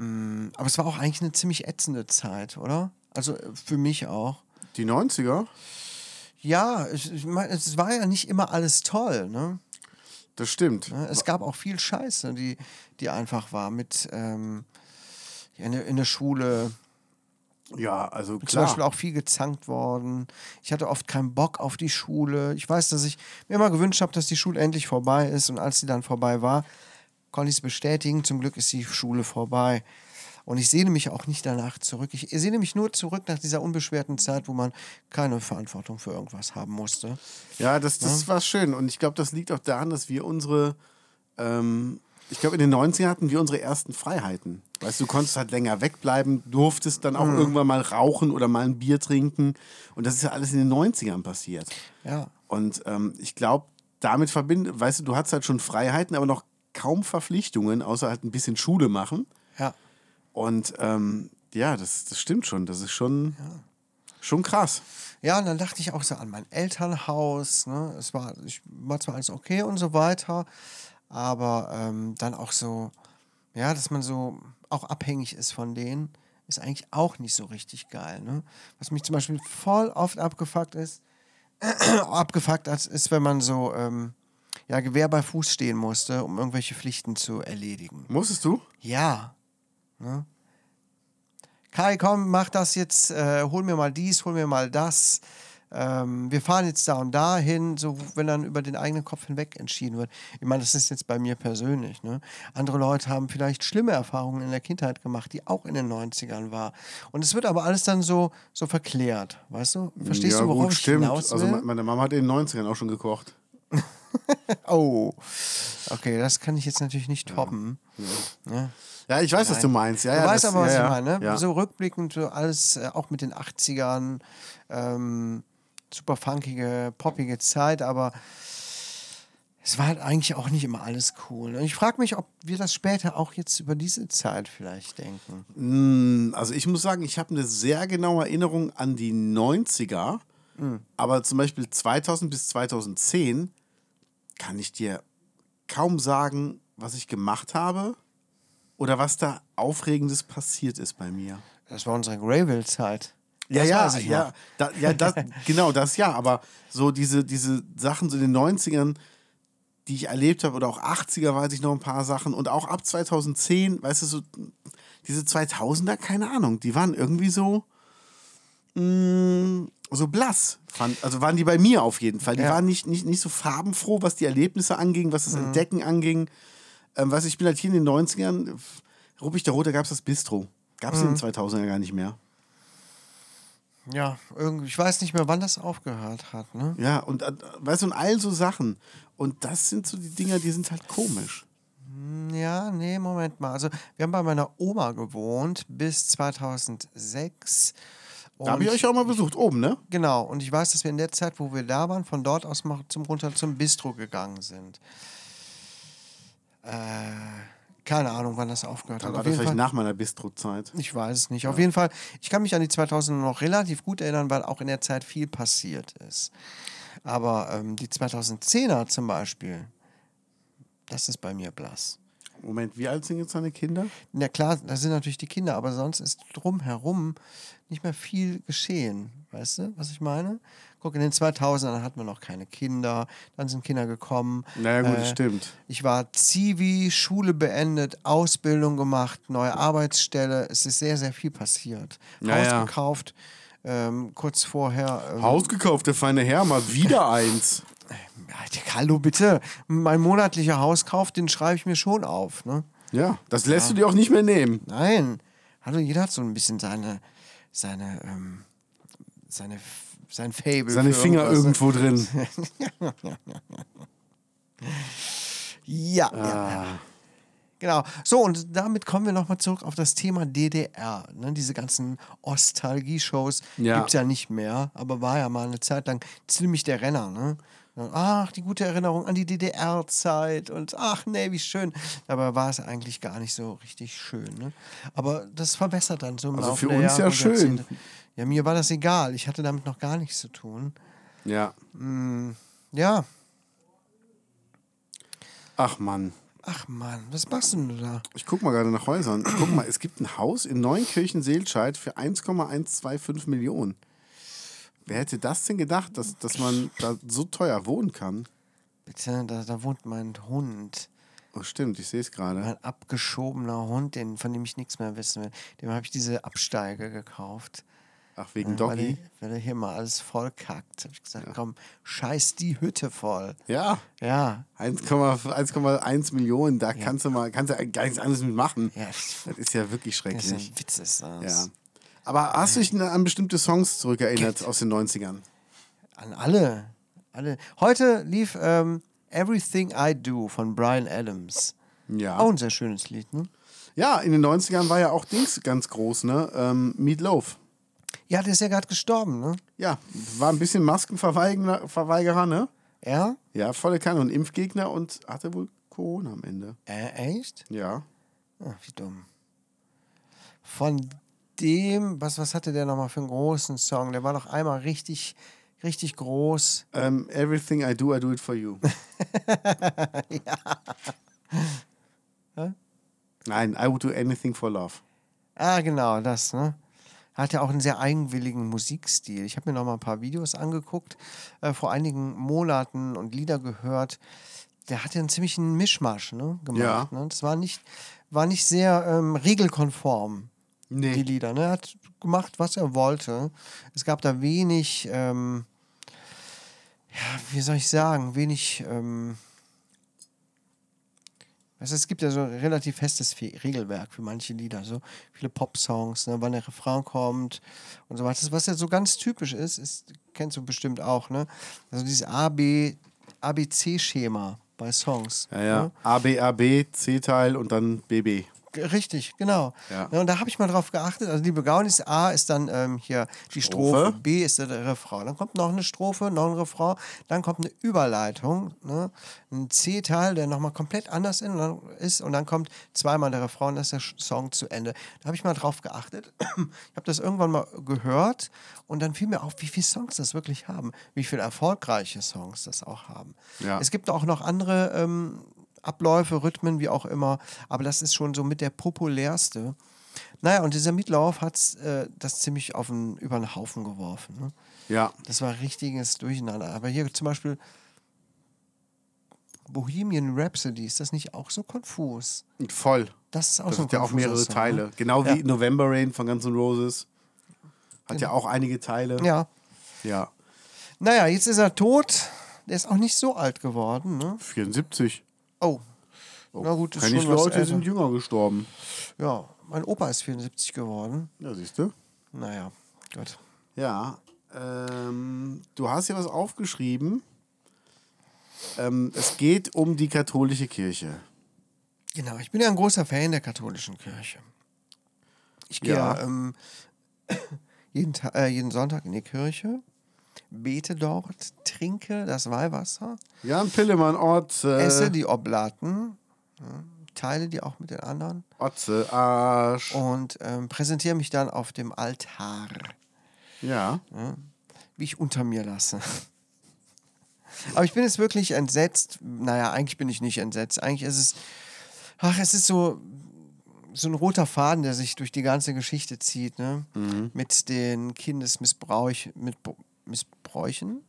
[SPEAKER 1] Mm, Aber es war auch eigentlich eine ziemlich ätzende Zeit, oder? Also äh, für mich auch.
[SPEAKER 2] Die 90er?
[SPEAKER 1] Ja, ich, meine, es war ja nicht immer alles toll, ne?
[SPEAKER 2] Das stimmt.
[SPEAKER 1] Ne? Es gab auch viel Scheiße, die, die einfach war mit ähm, in, der, in der Schule.
[SPEAKER 2] Ja, also
[SPEAKER 1] Zum
[SPEAKER 2] klar.
[SPEAKER 1] Beispiel auch viel gezankt worden. Ich hatte oft keinen Bock auf die Schule. Ich weiß, dass ich mir immer gewünscht habe, dass die Schule endlich vorbei ist. Und als sie dann vorbei war, konnte ich es bestätigen. Zum Glück ist die Schule vorbei. Und ich sehne mich auch nicht danach zurück. Ich sehne mich nur zurück nach dieser unbeschwerten Zeit, wo man keine Verantwortung für irgendwas haben musste.
[SPEAKER 2] Ja, das, das war schön. Und ich glaube, das liegt auch daran, dass wir unsere, ähm, ich glaube, in den 90ern hatten wir unsere ersten Freiheiten. Weißt du, du konntest halt länger wegbleiben, durftest dann auch
[SPEAKER 1] Mhm.
[SPEAKER 2] irgendwann mal rauchen oder mal ein Bier trinken. Und das ist ja alles in den 90ern passiert.
[SPEAKER 1] Ja.
[SPEAKER 2] Und ähm, ich glaube, damit verbindet, weißt du, du hattest halt schon Freiheiten, aber noch kaum Verpflichtungen, außer halt ein bisschen Schule machen.
[SPEAKER 1] Ja.
[SPEAKER 2] Und ähm, ja, das, das stimmt schon. Das ist schon, schon krass.
[SPEAKER 1] Ja, und dann dachte ich auch so an mein Elternhaus. Ne? Es war, ich, war zwar alles okay und so weiter, aber ähm, dann auch so, ja, dass man so auch abhängig ist von denen, ist eigentlich auch nicht so richtig geil. Ne? Was mich zum Beispiel voll oft abgefuckt ist, abgefuckt hat, ist, wenn man so ähm, ja, Gewehr bei Fuß stehen musste, um irgendwelche Pflichten zu erledigen.
[SPEAKER 2] Musstest du?
[SPEAKER 1] Ja. Ne? Kai, komm, mach das jetzt, äh, hol mir mal dies, hol mir mal das. Ähm, wir fahren jetzt da und da hin, so wenn dann über den eigenen Kopf hinweg entschieden wird. Ich meine, das ist jetzt bei mir persönlich. Ne? Andere Leute haben vielleicht schlimme Erfahrungen in der Kindheit gemacht, die auch in den 90ern war. Und es wird aber alles dann so, so verklärt, weißt du? Verstehst
[SPEAKER 2] ja,
[SPEAKER 1] du, worauf
[SPEAKER 2] gut,
[SPEAKER 1] ich
[SPEAKER 2] stimmt.
[SPEAKER 1] hinaus
[SPEAKER 2] Also
[SPEAKER 1] will?
[SPEAKER 2] me- meine Mama hat in den 90ern auch schon gekocht.
[SPEAKER 1] oh, okay, das kann ich jetzt natürlich nicht toppen. Ja.
[SPEAKER 2] Ja, ich weiß, was du meinst. Ja,
[SPEAKER 1] du
[SPEAKER 2] ja,
[SPEAKER 1] weißt
[SPEAKER 2] das-
[SPEAKER 1] aber, was
[SPEAKER 2] ja,
[SPEAKER 1] ich
[SPEAKER 2] ja.
[SPEAKER 1] meine. Ne?
[SPEAKER 2] Ja.
[SPEAKER 1] So rückblickend, so alles, äh, auch mit den 80ern, ähm, super funkige, poppige Zeit, aber es war halt eigentlich auch nicht immer alles cool. Und ich frage mich, ob wir das später auch jetzt über diese Zeit vielleicht denken.
[SPEAKER 2] Mm, Also ich muss sagen, ich habe eine sehr genaue Erinnerung an die 90er, aber zum Beispiel 2000 bis 2010 kann ich dir kaum sagen, was ich gemacht habe oder was da Aufregendes passiert ist bei mir.
[SPEAKER 1] Das war unsere Greyville-Zeit.
[SPEAKER 2] Ja, ja, ja, da, ja das, genau das ja, aber so diese, diese Sachen so in den 90ern, die ich erlebt habe, oder auch 80er weiß ich noch ein paar Sachen und auch ab 2010, weißt du, so diese 2000er, keine Ahnung, die waren irgendwie so, mh, so blass. Fand, also waren die bei mir auf jeden Fall. Die
[SPEAKER 1] Ja.
[SPEAKER 2] waren nicht, nicht, nicht so farbenfroh, was die Erlebnisse anging, was das
[SPEAKER 1] Mhm.
[SPEAKER 2] Entdecken anging. Ähm, du, ich bin halt hier in den 90ern, Ruppig der Rote gab es das Bistro. Gab es in den
[SPEAKER 1] Mhm.
[SPEAKER 2] 2000er gar nicht mehr.
[SPEAKER 1] Ja, irgendwie, ich weiß nicht mehr, wann das aufgehört hat. Ne?
[SPEAKER 2] Ja, und äh, weißt du, und all so Sachen. Und das sind so die Dinger, die sind halt komisch.
[SPEAKER 1] Ja, nee, Moment mal. Also, wir haben bei meiner Oma gewohnt bis 2006.
[SPEAKER 2] Da habe ich
[SPEAKER 1] Und-
[SPEAKER 2] euch auch mal besucht, oben, ne?
[SPEAKER 1] Genau, und ich weiß, dass wir in der Zeit, wo wir da waren, von dort aus mal zum runter zum Bistro gegangen sind. Äh, keine Ahnung, wann das aufgehört
[SPEAKER 2] Dann
[SPEAKER 1] hat.
[SPEAKER 2] war das vielleicht
[SPEAKER 1] Fall,
[SPEAKER 2] nach meiner Bistro-Zeit.
[SPEAKER 1] ich weiß es nicht. Auf jeden Fall, ich kann mich an die 2000er noch relativ gut erinnern, weil auch in der Zeit viel passiert ist. Aber ähm, die 2010er zum Beispiel, das ist bei mir blass.
[SPEAKER 2] Moment, wie alt sind jetzt deine Kinder?
[SPEAKER 1] Na klar, da sind natürlich die Kinder, aber sonst ist drumherum nicht mehr viel geschehen. Weißt du, was ich meine? Guck, in den 2000ern hatten wir noch keine Kinder, dann sind Kinder gekommen.
[SPEAKER 2] Naja, gut,
[SPEAKER 1] Äh,
[SPEAKER 2] das stimmt.
[SPEAKER 1] Ich war Zivi, Schule beendet, Ausbildung gemacht, neue Arbeitsstelle. Es ist sehr, sehr viel passiert.
[SPEAKER 2] Ja,
[SPEAKER 1] Haus
[SPEAKER 2] ja.
[SPEAKER 1] gekauft, ähm, kurz vorher. Ähm,
[SPEAKER 2] Haus gekauft, der feine Herr, mal wieder eins.
[SPEAKER 1] Ja, hallo, bitte. Mein monatlicher Hauskauf, den schreibe ich mir schon auf. Ne?
[SPEAKER 2] Ja, das lässt du dir auch nicht mehr nehmen.
[SPEAKER 1] Nein. Hallo, jeder hat so ein bisschen seine, seine, ähm, seine, sein Fable.
[SPEAKER 2] Seine Finger irgendwo drin.
[SPEAKER 1] Ja,
[SPEAKER 2] Ah.
[SPEAKER 1] ja. Genau. So, und damit kommen wir nochmal zurück auf das Thema DDR. Ne? Diese ganzen Ostalgie-Shows
[SPEAKER 2] Ja.
[SPEAKER 1] gibt es ja nicht mehr, aber war ja mal eine Zeit lang ziemlich der Renner. Ne? Ach, die gute Erinnerung an die DDR-Zeit und ach nee, wie schön. Dabei war es eigentlich gar nicht so richtig schön. Ne? Aber das verbessert dann so im
[SPEAKER 2] Also
[SPEAKER 1] Laufe
[SPEAKER 2] für
[SPEAKER 1] der
[SPEAKER 2] uns
[SPEAKER 1] Jahre
[SPEAKER 2] ja
[SPEAKER 1] und
[SPEAKER 2] schön.
[SPEAKER 1] Jahrzehnte. Ja, mir war das egal. Ich hatte damit noch gar nichts zu tun.
[SPEAKER 2] Ja.
[SPEAKER 1] Ja,
[SPEAKER 2] Ach Mann.
[SPEAKER 1] ach Mann, was machst denn du da?
[SPEAKER 2] Ich guck mal gerade nach Häusern. Guck mal, es gibt ein Haus in Neunkirchen-Seelscheid für 1,125 Millionen. Wer hätte das denn gedacht, dass, dass man da so teuer wohnen kann?
[SPEAKER 1] Bitte, da, da wohnt mein Hund.
[SPEAKER 2] Oh, stimmt, ich sehe es gerade.
[SPEAKER 1] Ein abgeschobener Hund, den, von dem ich nichts mehr wissen will. Dem habe ich diese Absteige gekauft.
[SPEAKER 2] Ach, wegen
[SPEAKER 1] Weil er,
[SPEAKER 2] Doggy?
[SPEAKER 1] weil er hier mal alles voll kackt. Habe ich gesagt, komm, scheiß die Hütte voll.
[SPEAKER 2] Ja.
[SPEAKER 1] Ja.
[SPEAKER 2] 1,1 Millionen, da kannst du mal, kannst du gar nichts anderes mitmachen.
[SPEAKER 1] Ja,
[SPEAKER 2] Das ist ja wirklich
[SPEAKER 1] das ist
[SPEAKER 2] schrecklich.
[SPEAKER 1] ein Witz ist das.
[SPEAKER 2] Ja. Aber hast du dich an bestimmte Songs zurückerinnert aus den 90ern?
[SPEAKER 1] An alle. alle. Heute lief ähm, Everything I Do von Brian Adams.
[SPEAKER 2] Ja.
[SPEAKER 1] Auch ein sehr schönes Lied, ne?
[SPEAKER 2] Ja, in den 90ern war ja auch Dings ganz groß, ne? Ähm, Meatloaf.
[SPEAKER 1] Ja, der ist ja gerade gestorben, ne?
[SPEAKER 2] Ja, war ein bisschen Maskenverweigerer, Verweigerer, ne?
[SPEAKER 1] Ja?
[SPEAKER 2] Ja, volle Kanne und Impfgegner und hatte wohl Corona am Ende.
[SPEAKER 1] Äh, echt?
[SPEAKER 2] Ja.
[SPEAKER 1] Ach, wie dumm. Von dem, was, was hatte der nochmal für einen großen Song? Der war doch einmal richtig, richtig groß.
[SPEAKER 2] Ähm, everything I do, I do it for you. Nein, I would do anything for love.
[SPEAKER 1] Ah, genau, das, ne? Hat ja auch einen sehr eigenwilligen Musikstil. Ich habe mir noch mal ein paar Videos angeguckt, äh, vor einigen Monaten und Lieder gehört. Der hat ja einen ziemlichen Mischmasch ne, gemacht.
[SPEAKER 2] Ja.
[SPEAKER 1] Ne? Das war nicht, war nicht sehr ähm, regelkonform,
[SPEAKER 2] Nee.
[SPEAKER 1] die Lieder. Ne? Er hat gemacht, was er wollte. Es gab da wenig, ähm, ja, wie soll ich sagen, wenig. Ähm, also es gibt ja so ein relativ festes Fe Regelwerk für manche Lieder, so viele Pop-Songs, ne, wann der Refrain kommt und so weiter. Das, Was ja so ganz typisch ist, ist, kennst du bestimmt auch, ne? Also dieses A, B, ABC-Schema bei Songs.
[SPEAKER 2] Ja, ja.
[SPEAKER 1] Ne?
[SPEAKER 2] A, B, A, B, C-Teil und dann BB.
[SPEAKER 1] Richtig, genau.
[SPEAKER 2] Ja.
[SPEAKER 1] und da habe ich mal drauf geachtet. Also liebe Gaunis, A ist dann ähm, hier die Strophe.
[SPEAKER 2] Strophe.
[SPEAKER 1] B ist der, Refrain. Dann kommt noch eine Strophe, noch ein Refrain, dann kommt eine Überleitung, ne? ein C-Teil, der nochmal komplett anders ist und dann kommt zweimal der Refrain, dann ist der Song zu Ende. Da habe ich mal drauf geachtet. Ich habe das irgendwann mal gehört und dann fiel mir auf, wie viele Songs das wirklich haben, wie viele erfolgreiche Songs das auch haben.
[SPEAKER 2] Ja.
[SPEAKER 1] Es gibt auch noch andere ähm, Abläufe, Rhythmen, wie auch immer, aber das ist schon so mit der populärste. Naja, und dieser Mietlauf hat äh, das ziemlich auf den, über den Haufen geworfen. Ne?
[SPEAKER 2] Ja.
[SPEAKER 1] Das war richtiges Durcheinander. Aber hier zum Beispiel Bohemian Rhapsody, ist das nicht auch so konfus?
[SPEAKER 2] Voll.
[SPEAKER 1] Das ist auch
[SPEAKER 2] Das
[SPEAKER 1] so
[SPEAKER 2] hat ja auch mehrere
[SPEAKER 1] Song,
[SPEAKER 2] Teile.
[SPEAKER 1] Ne?
[SPEAKER 2] Genau
[SPEAKER 1] Ja.
[SPEAKER 2] wie November Rain von Guns N' Roses. Hat ja auch einige Teile.
[SPEAKER 1] Ja.
[SPEAKER 2] Ja.
[SPEAKER 1] Naja, jetzt ist er tot. Der ist auch nicht so alt geworden. Ne?
[SPEAKER 2] 74.
[SPEAKER 1] Oh. Na gut, ist
[SPEAKER 2] Einige
[SPEAKER 1] schon was
[SPEAKER 2] Leute
[SPEAKER 1] älter.
[SPEAKER 2] sind jünger gestorben.
[SPEAKER 1] Ja, mein Opa ist 74 geworden.
[SPEAKER 2] Ja, siehst du?
[SPEAKER 1] Naja, gut.
[SPEAKER 2] Ja. Ähm, du hast hier was aufgeschrieben. Ähm, es geht um die katholische Kirche.
[SPEAKER 1] Genau, ich bin ja ein großer Fan der katholischen Kirche. Ich gehe
[SPEAKER 2] Ja.
[SPEAKER 1] ja. ähm, jeden, Ta- äh, jeden Sonntag in die Kirche, bete dort, trinke das Weihwasser,
[SPEAKER 2] Jan Pillemann, Otze.
[SPEAKER 1] esse die Oblaten, ja, teile die auch mit den anderen
[SPEAKER 2] Otze, Arsch.
[SPEAKER 1] und ähm, präsentiere mich dann auf dem Altar,
[SPEAKER 2] Ja.
[SPEAKER 1] wie ich unter mir lasse. Aber ich bin jetzt wirklich entsetzt. Naja, eigentlich bin ich nicht entsetzt. Eigentlich ist es, ach, es ist so, so ein roter Faden, der sich durch die ganze Geschichte zieht, ne? Mit den Kindesmissbräuch, mit Br- Missbräuchen.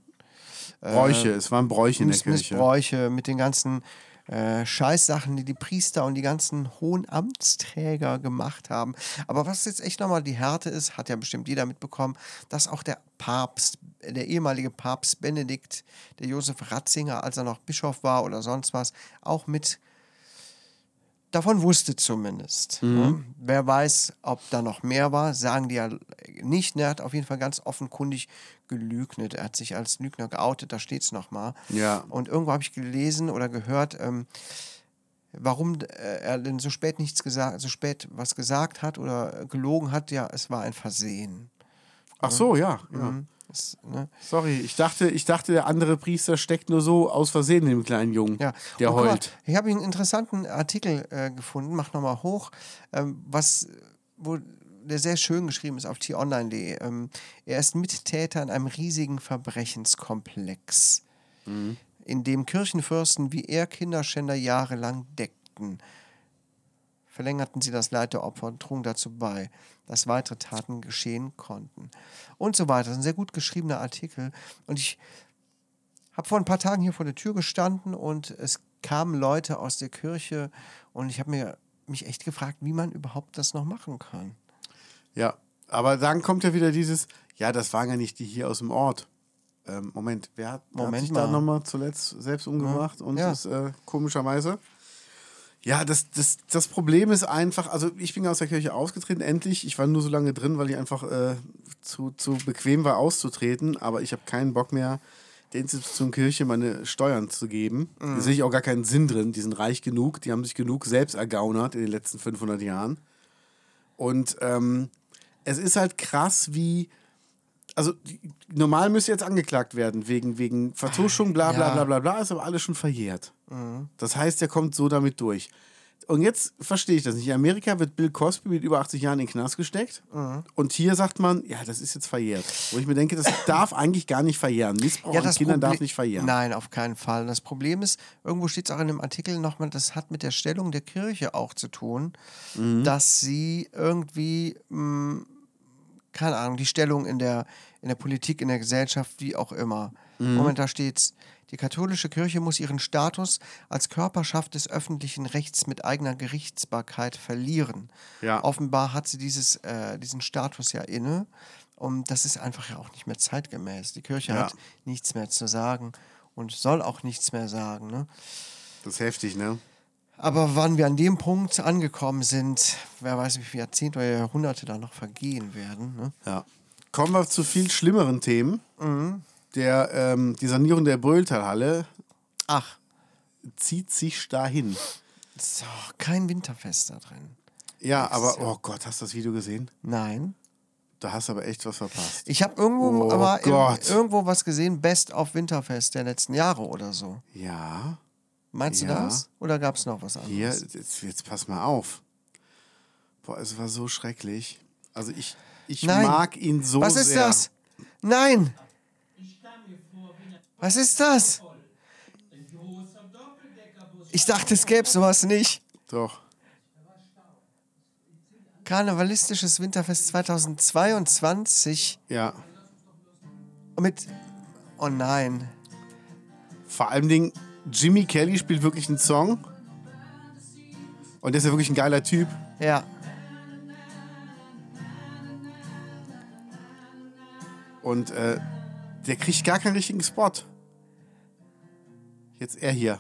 [SPEAKER 2] Bräuche. es waren Bräuche in der Kirche.
[SPEAKER 1] Missbräuche, mit den ganzen äh, Scheißsachen, die die Priester und die ganzen hohen Amtsträger gemacht haben. Aber was jetzt echt nochmal die Härte ist, hat ja bestimmt jeder mitbekommen, dass auch der Papst, der ehemalige Papst Benedikt, der Josef Ratzinger, als er noch Bischof war oder sonst was, auch mit davon wusste zumindest. Ne? Wer weiß, ob da noch mehr war, sagen die ja nicht. Ne? Er hat auf jeden Fall ganz offenkundig gelügnet. Er hat sich als Lügner geoutet, da steht es nochmal.
[SPEAKER 2] Ja.
[SPEAKER 1] Und irgendwo habe ich gelesen oder gehört, ähm, warum äh, er denn so spät nichts gesagt, so spät was gesagt hat oder gelogen hat, ja, es war ein Versehen.
[SPEAKER 2] Ach so, ja. ja.
[SPEAKER 1] Mhm. Es, ne?
[SPEAKER 2] Sorry, ich dachte, ich dachte, der andere Priester steckt nur so aus Versehen in dem kleinen Jungen,
[SPEAKER 1] Ja.
[SPEAKER 2] der
[SPEAKER 1] Und guck mal,
[SPEAKER 2] heult.
[SPEAKER 1] Ich habe einen interessanten Artikel äh, gefunden, mach nochmal hoch, ähm, was, wo der sehr schön geschrieben ist auf t-online.de. Ähm, er ist Mittäter in einem riesigen Verbrechenskomplex, in dem Kirchenfürsten wie er Kinderschänder jahrelang deckten. Verlängerten sie das Leid der Opfer und trugen dazu bei, dass weitere Taten geschehen konnten. Und so weiter. Das ist ein sehr gut geschriebener Artikel. Und ich habe vor ein paar Tagen hier vor der Tür gestanden und es kamen Leute aus der Kirche und ich habe mir mich echt gefragt, wie man überhaupt das noch machen kann.
[SPEAKER 2] Ja, aber dann kommt ja wieder dieses, ja, das waren ja nicht die hier aus dem Ort. Ähm, Moment, wer hat, wer hat
[SPEAKER 1] Moment
[SPEAKER 2] sich da
[SPEAKER 1] mal.
[SPEAKER 2] nochmal zuletzt selbst umgebracht und
[SPEAKER 1] Ja.
[SPEAKER 2] das äh, komischerweise? Ja, das, das, das Problem ist einfach, also ich bin aus der Kirche ausgetreten, endlich. Ich war nur so lange drin, weil ich einfach äh, zu, zu bequem war auszutreten, aber ich habe keinen Bock mehr, der Institution Kirche meine Steuern zu geben. Da sehe ich auch gar keinen Sinn drin. Die sind reich genug, die haben sich genug selbst ergaunert in den letzten 500 Jahren. Und ähm, es ist halt krass, wie. Also, die, normal müsste jetzt angeklagt werden wegen, wegen Vertuschung, bla bla
[SPEAKER 1] Ja.
[SPEAKER 2] bla bla bla, ist aber alles schon verjährt. Das heißt, er kommt so damit durch. Und jetzt verstehe ich das nicht. In Amerika wird Bill Cosby mit über 80 Jahren in den Knast gesteckt. Und hier sagt man, ja, das ist jetzt verjährt. Wo ich mir denke, das darf eigentlich gar nicht verjähren. Missbrauch an Kindern darf
[SPEAKER 1] Problem-
[SPEAKER 2] nicht verjähren.
[SPEAKER 1] Nein, auf keinen Fall. Das Problem ist, irgendwo steht es auch in dem Artikel nochmal, das hat mit der Stellung der Kirche auch zu tun,
[SPEAKER 2] Mhm.
[SPEAKER 1] dass sie irgendwie, mh, keine Ahnung, die Stellung in der, in der Politik, in der Gesellschaft, wie auch immer.
[SPEAKER 2] Mhm.
[SPEAKER 1] Moment, da steht's. Die katholische Kirche muss ihren Status als Körperschaft des öffentlichen Rechts mit eigener Gerichtsbarkeit verlieren.
[SPEAKER 2] Ja.
[SPEAKER 1] Offenbar hat sie dieses, äh, diesen Status ja inne. Und das ist einfach ja auch nicht mehr zeitgemäß. Die Kirche
[SPEAKER 2] Ja.
[SPEAKER 1] hat nichts mehr zu sagen und soll auch nichts mehr sagen. Ne?
[SPEAKER 2] Das ist heftig, ne?
[SPEAKER 1] Aber wann wir an dem Punkt angekommen sind, wer weiß, wie viele Jahrzehnte oder Jahrhunderte da noch vergehen werden. Ne?
[SPEAKER 2] Ja. Kommen wir zu viel schlimmeren Themen. Der, ähm, die Sanierung der Brölltalhalle
[SPEAKER 1] Ach,
[SPEAKER 2] zieht sich dahin.
[SPEAKER 1] so, kein Winterfest da drin.
[SPEAKER 2] Ja, aber, oh Gott, hast du das Video gesehen?
[SPEAKER 1] Nein.
[SPEAKER 2] Da hast du aber echt was verpasst.
[SPEAKER 1] Ich habe irgendwo,
[SPEAKER 2] Oh
[SPEAKER 1] aber
[SPEAKER 2] Gott.
[SPEAKER 1] irgendwo was gesehen, Best of Winterfest der letzten Jahre oder so.
[SPEAKER 2] Ja,
[SPEAKER 1] Meinst du
[SPEAKER 2] Ja.
[SPEAKER 1] das? Oder gab es noch was anderes?
[SPEAKER 2] hier, jetzt, jetzt pass mal auf. Boah, es war so schrecklich. Also ich, ich
[SPEAKER 1] Nein.
[SPEAKER 2] mag ihn so
[SPEAKER 1] Was ist
[SPEAKER 2] sehr.
[SPEAKER 1] das? Nein! Was ist das? Ich dachte, es gäbe sowas nicht.
[SPEAKER 2] Doch.
[SPEAKER 1] Karnevalistisches Winterfest 2022
[SPEAKER 2] Ja.
[SPEAKER 1] mit. Oh nein.
[SPEAKER 2] Vor allem Dingen, Jimmy Kelly spielt wirklich einen Song. Und der ist ja wirklich ein geiler Typ.
[SPEAKER 1] Ja.
[SPEAKER 2] Und äh, der kriegt gar keinen richtigen Spot. Jetzt er hier.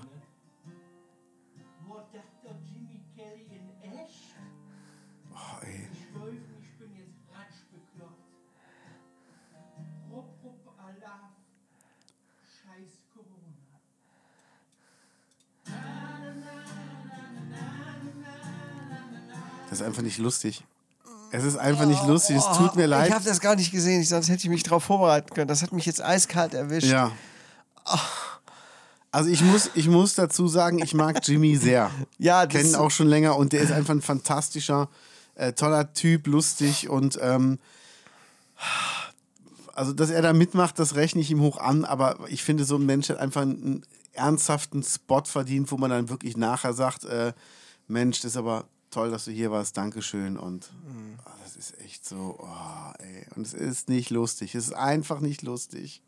[SPEAKER 2] Das ist einfach nicht lustig. Es ist einfach nicht lustig. Es tut mir
[SPEAKER 1] Ich
[SPEAKER 2] leid.
[SPEAKER 1] habe das gar nicht gesehen, sonst hätte ich mich darauf vorbereiten können. Das hat mich jetzt eiskalt erwischt.
[SPEAKER 2] Ja. Also ich muss, ich muss dazu sagen, ich mag Jimmy sehr.
[SPEAKER 1] Ja, das-
[SPEAKER 2] Kennen ihn auch schon länger und der ist einfach ein fantastischer, äh, toller Typ, lustig und ähm, also dass er da mitmacht, das rechne ich ihm hoch an, aber ich finde, so ein Mensch hat einfach einen, einen ernsthaften Spot verdient, wo man dann wirklich nachher sagt, äh, Mensch, das ist aber toll, dass du hier warst, Dankeschön und ah, das ist echt so, oh, ey. Und es ist nicht lustig, es ist einfach nicht lustig.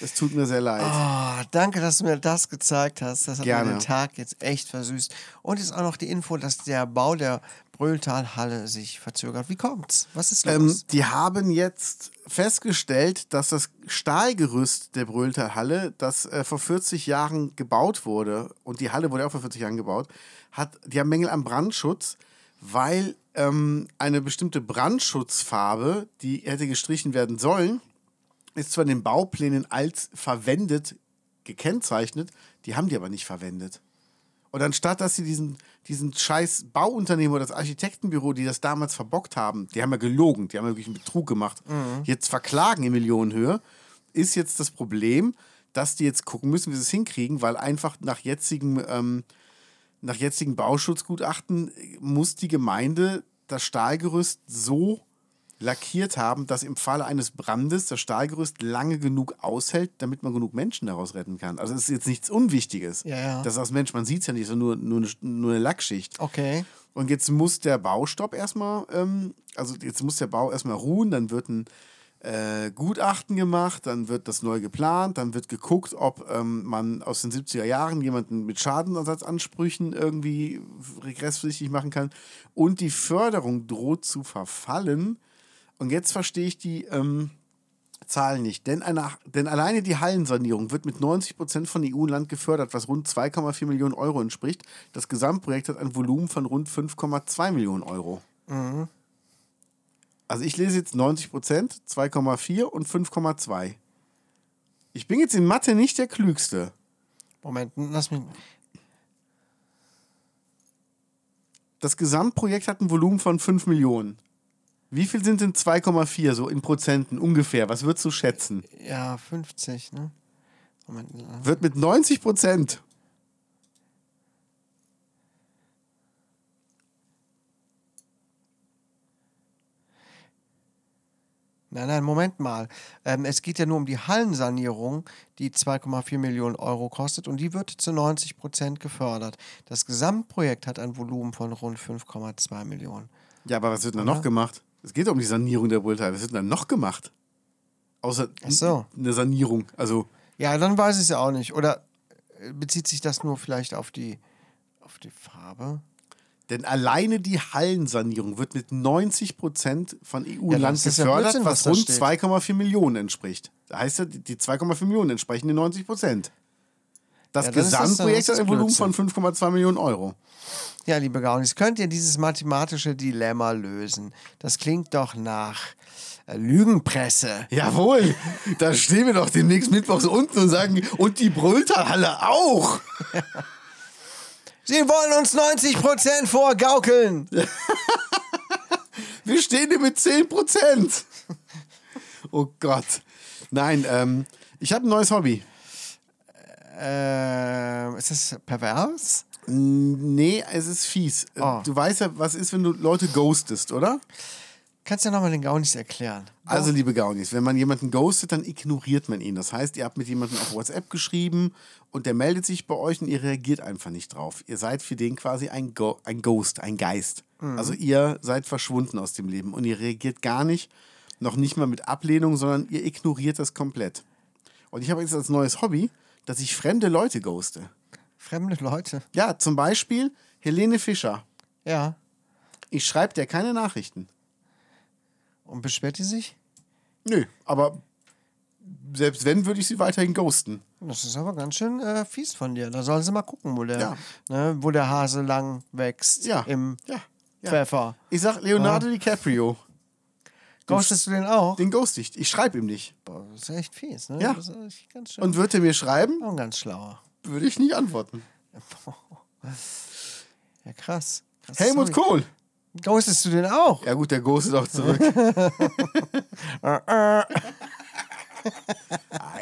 [SPEAKER 2] Es tut mir sehr leid.
[SPEAKER 1] Oh, danke, dass du mir das gezeigt hast. Das hat
[SPEAKER 2] Gerne.
[SPEAKER 1] mir den Tag jetzt echt versüßt. Und jetzt auch noch die Info, dass der Bau der Brülltalhalle sich verzögert. Wie kommt's? Was ist los?
[SPEAKER 2] Ähm, die haben jetzt festgestellt, dass das Stahlgerüst der Brühltalhalle, das äh, vor 40 Jahren gebaut wurde, und die Halle wurde auch vor 40 Jahren gebaut, hat, die haben Mängel am Brandschutz, weil ähm, eine bestimmte Brandschutzfarbe, die hätte gestrichen werden sollen, ist zwar in den Bauplänen als verwendet gekennzeichnet, die haben die aber nicht verwendet. Und anstatt, dass sie diesen, diesen scheiß Bauunternehmen oder das Architektenbüro, die das damals verbockt haben, die haben ja gelogen, die haben ja wirklich einen Betrug gemacht, jetzt verklagen in Millionenhöhe, ist jetzt das Problem, dass die jetzt gucken müssen, wie sie es hinkriegen, weil einfach nach jetzigem, ähm, nach jetzigen Bauschutzgutachten muss die Gemeinde das Stahlgerüst so lackiert haben, dass im Falle eines Brandes das Stahlgerüst lange genug aushält, damit man genug Menschen daraus retten kann. Also es ist jetzt nichts Unwichtiges.
[SPEAKER 1] Ja, ja.
[SPEAKER 2] Das ist als Mensch, man sieht es ja nicht, es ist nur, nur, eine, nur eine Lackschicht.
[SPEAKER 1] Okay.
[SPEAKER 2] Und jetzt muss der Baustopp erstmal, ähm, also jetzt muss der Bau erstmal ruhen, dann wird ein äh, Gutachten gemacht, dann wird das neu geplant, dann wird geguckt, ob ähm, man aus den 70er Jahren jemanden mit Schadenersatzansprüchen irgendwie regresspflichtig machen kann. Und die Förderung droht zu verfallen. Und jetzt verstehe ich die ähm, Zahlen nicht. Denn, eine, denn alleine die Hallensanierung wird mit 90 Prozent von EU-Land gefördert, was rund 2,4 Millionen Euro entspricht. Das Gesamtprojekt hat ein Volumen von rund 5,2 Millionen Euro. Also ich lese jetzt 90 Prozent, 2,4 und 5,2. Ich bin jetzt in Mathe nicht der Klügste.
[SPEAKER 1] Moment, lass mich.
[SPEAKER 2] Das Gesamtprojekt hat ein Volumen von 5 Millionen. Wie viel sind denn 2,4 so in Prozenten ungefähr? Was würdest du schätzen?
[SPEAKER 1] Ja, 50, ne? Moment.
[SPEAKER 2] Wird mit 90 Prozent.
[SPEAKER 1] Nein, nein, Moment mal. Ähm, es geht ja nur um die Hallensanierung, die 2,4 Millionen Euro kostet und die wird zu 90 Prozent gefördert. Das Gesamtprojekt hat ein Volumen von rund 5,2 Millionen.
[SPEAKER 2] Ja, aber was wird denn da noch gemacht? Es geht um die Sanierung der Brüllteile. Was wird denn da noch gemacht? Außer
[SPEAKER 1] so.
[SPEAKER 2] eine Sanierung. Also,
[SPEAKER 1] Ja, dann weiß ich es ja auch nicht. Oder äh, bezieht sich das nur vielleicht auf die, auf die Farbe?
[SPEAKER 2] denn alleine die Hallensanierung wird mit 90 Prozent von
[SPEAKER 1] Ja,
[SPEAKER 2] EU-Land
[SPEAKER 1] ja
[SPEAKER 2] gefördert,
[SPEAKER 1] Blödsinn,
[SPEAKER 2] was
[SPEAKER 1] was
[SPEAKER 2] rund
[SPEAKER 1] steht.
[SPEAKER 2] 2,4 Millionen entspricht. Da heißt ja, die die 2,4 Millionen entsprechen den 90 Prozent. Das
[SPEAKER 1] Ja,
[SPEAKER 2] Gesamtprojekt hat ein Volumen von
[SPEAKER 1] Blödsinn.
[SPEAKER 2] 5,2 Millionen Euro.
[SPEAKER 1] Ja, liebe Gaunis, könnt ihr dieses mathematische Dilemma lösen? Das klingt doch nach äh, Lügenpresse.
[SPEAKER 2] Jawohl, da stehen wir doch demnächst mittwochs unten und sagen, und die Brülltalhalle auch.
[SPEAKER 1] Sie wollen uns 90% vorgaukeln.
[SPEAKER 2] Wir stehen hier mit 10 Prozent. Oh Gott. Nein, ähm, ich habe ein neues Hobby.
[SPEAKER 1] Äh, ist das pervers?
[SPEAKER 2] Nee, es ist fies.
[SPEAKER 1] Oh.
[SPEAKER 2] Du weißt ja, was ist, wenn du Leute ghostest, oder?
[SPEAKER 1] Kannst du ja nochmal den Gaunis erklären?
[SPEAKER 2] Also, liebe Gaunis, wenn man jemanden ghostet, dann ignoriert man ihn. Das heißt, ihr habt mit jemandem auf WhatsApp geschrieben und der meldet sich bei euch und ihr reagiert einfach nicht drauf. Ihr seid für den quasi ein, Go ein Ghost, ein Geist. Also ihr seid verschwunden aus dem Leben und ihr reagiert gar nicht, noch nicht mal mit Ablehnung, sondern ihr ignoriert das komplett. Und ich habe jetzt als neues Hobby, dass ich fremde Leute ghoste.
[SPEAKER 1] Fremde Leute.
[SPEAKER 2] Ja, zum Beispiel Helene Fischer.
[SPEAKER 1] Ja.
[SPEAKER 2] Ich schreibe der keine Nachrichten.
[SPEAKER 1] Und beschwert die sich?
[SPEAKER 2] Nö, aber selbst wenn, würde ich sie weiterhin ghosten.
[SPEAKER 1] Das ist aber ganz schön äh, fies von dir. Da sollen sie mal gucken, wo der,
[SPEAKER 2] Ja.
[SPEAKER 1] ne, wo der Hase lang wächst.
[SPEAKER 2] Ja.
[SPEAKER 1] Im
[SPEAKER 2] Ja.
[SPEAKER 1] Pfeffer.
[SPEAKER 2] Ich sag Leonardo DiCaprio.
[SPEAKER 1] Ghostest du den auch?
[SPEAKER 2] Den ghost ich. Ich schreibe ihm nicht.
[SPEAKER 1] Boah, das ist echt fies, ne?
[SPEAKER 2] Ja.
[SPEAKER 1] Das ist echt ganz schön.
[SPEAKER 2] Und würde er mir schreiben,
[SPEAKER 1] auch ein ganz schlauer.
[SPEAKER 2] würde ich nicht antworten.
[SPEAKER 1] Ja, krass. krass
[SPEAKER 2] Helmut
[SPEAKER 1] Story.
[SPEAKER 2] Kohl.
[SPEAKER 1] Ghostest du den auch?
[SPEAKER 2] Ja gut, der ghostet auch zurück. ah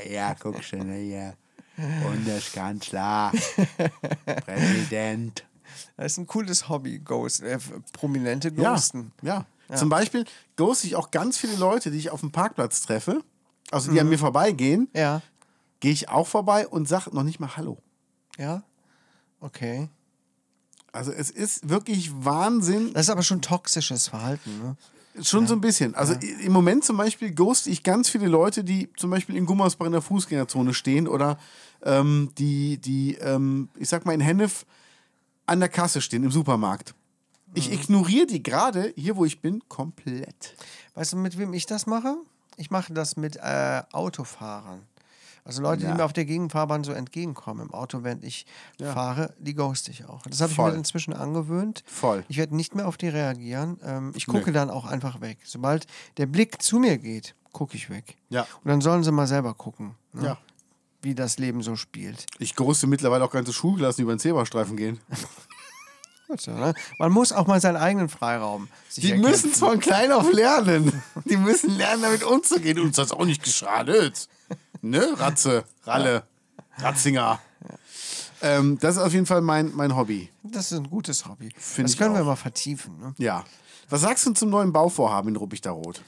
[SPEAKER 2] ja, guck schon hier. Bundeskanzler. Präsident.
[SPEAKER 1] Das ist ein cooles Hobby, Ghost. Äh, Prominente
[SPEAKER 2] Ja,
[SPEAKER 1] Ghosten.
[SPEAKER 2] Ja. Zum Beispiel ghoste ich auch ganz viele Leute, die ich auf dem Parkplatz treffe. Also die an mir vorbeigehen.
[SPEAKER 1] Ja.
[SPEAKER 2] Gehe ich auch vorbei und sage noch nicht mal Hallo.
[SPEAKER 1] Ja. Okay.
[SPEAKER 2] Also es ist wirklich Wahnsinn.
[SPEAKER 1] Das ist aber schon toxisches Verhalten, ne?
[SPEAKER 2] Schon so ein bisschen. Also i- im Moment zum Beispiel ghost ich ganz viele Leute, die zum Beispiel in Gummersbach in der Fußgängerzone stehen oder ähm, die, die ähm, ich sag mal, in Hennef an der Kasse stehen im Supermarkt. Ich ignoriere die gerade hier, wo ich bin, komplett.
[SPEAKER 1] Weißt du, mit wem ich das mache? Ich mache das mit äh, Autofahrern. Also Leute,
[SPEAKER 2] Ja.
[SPEAKER 1] die mir auf der Gegenfahrbahn so entgegenkommen im Auto, während ich fahre, die ghost ich auch. Das habe ich mir inzwischen angewöhnt.
[SPEAKER 2] Voll.
[SPEAKER 1] Ich werde nicht mehr auf die reagieren. Ähm, ich gucke dann auch einfach weg. Sobald der Blick zu mir geht, gucke ich weg.
[SPEAKER 2] Ja.
[SPEAKER 1] Und dann sollen sie mal selber gucken. Ne?
[SPEAKER 2] Ja.
[SPEAKER 1] wie das Leben so spielt.
[SPEAKER 2] Ich ghoste mittlerweile auch ganze Schulklassen, die über den Zebrastreifen gehen.
[SPEAKER 1] Gut ne? Man muss auch mal seinen eigenen Freiraum sich
[SPEAKER 2] Die
[SPEAKER 1] erkämpfen.
[SPEAKER 2] müssen es von klein auf lernen. Die müssen lernen, damit umzugehen. Uns hat es auch nicht geschadet. Ne, Ratze, Ralle, Ratzinger. Ähm, das ist auf jeden Fall mein, mein Hobby.
[SPEAKER 1] Das ist ein gutes Hobby.
[SPEAKER 2] Find
[SPEAKER 1] das können wir mal vertiefen. Ne?
[SPEAKER 2] Ja. Was sagst du zum neuen Bauvorhaben in Ruppichter Rot?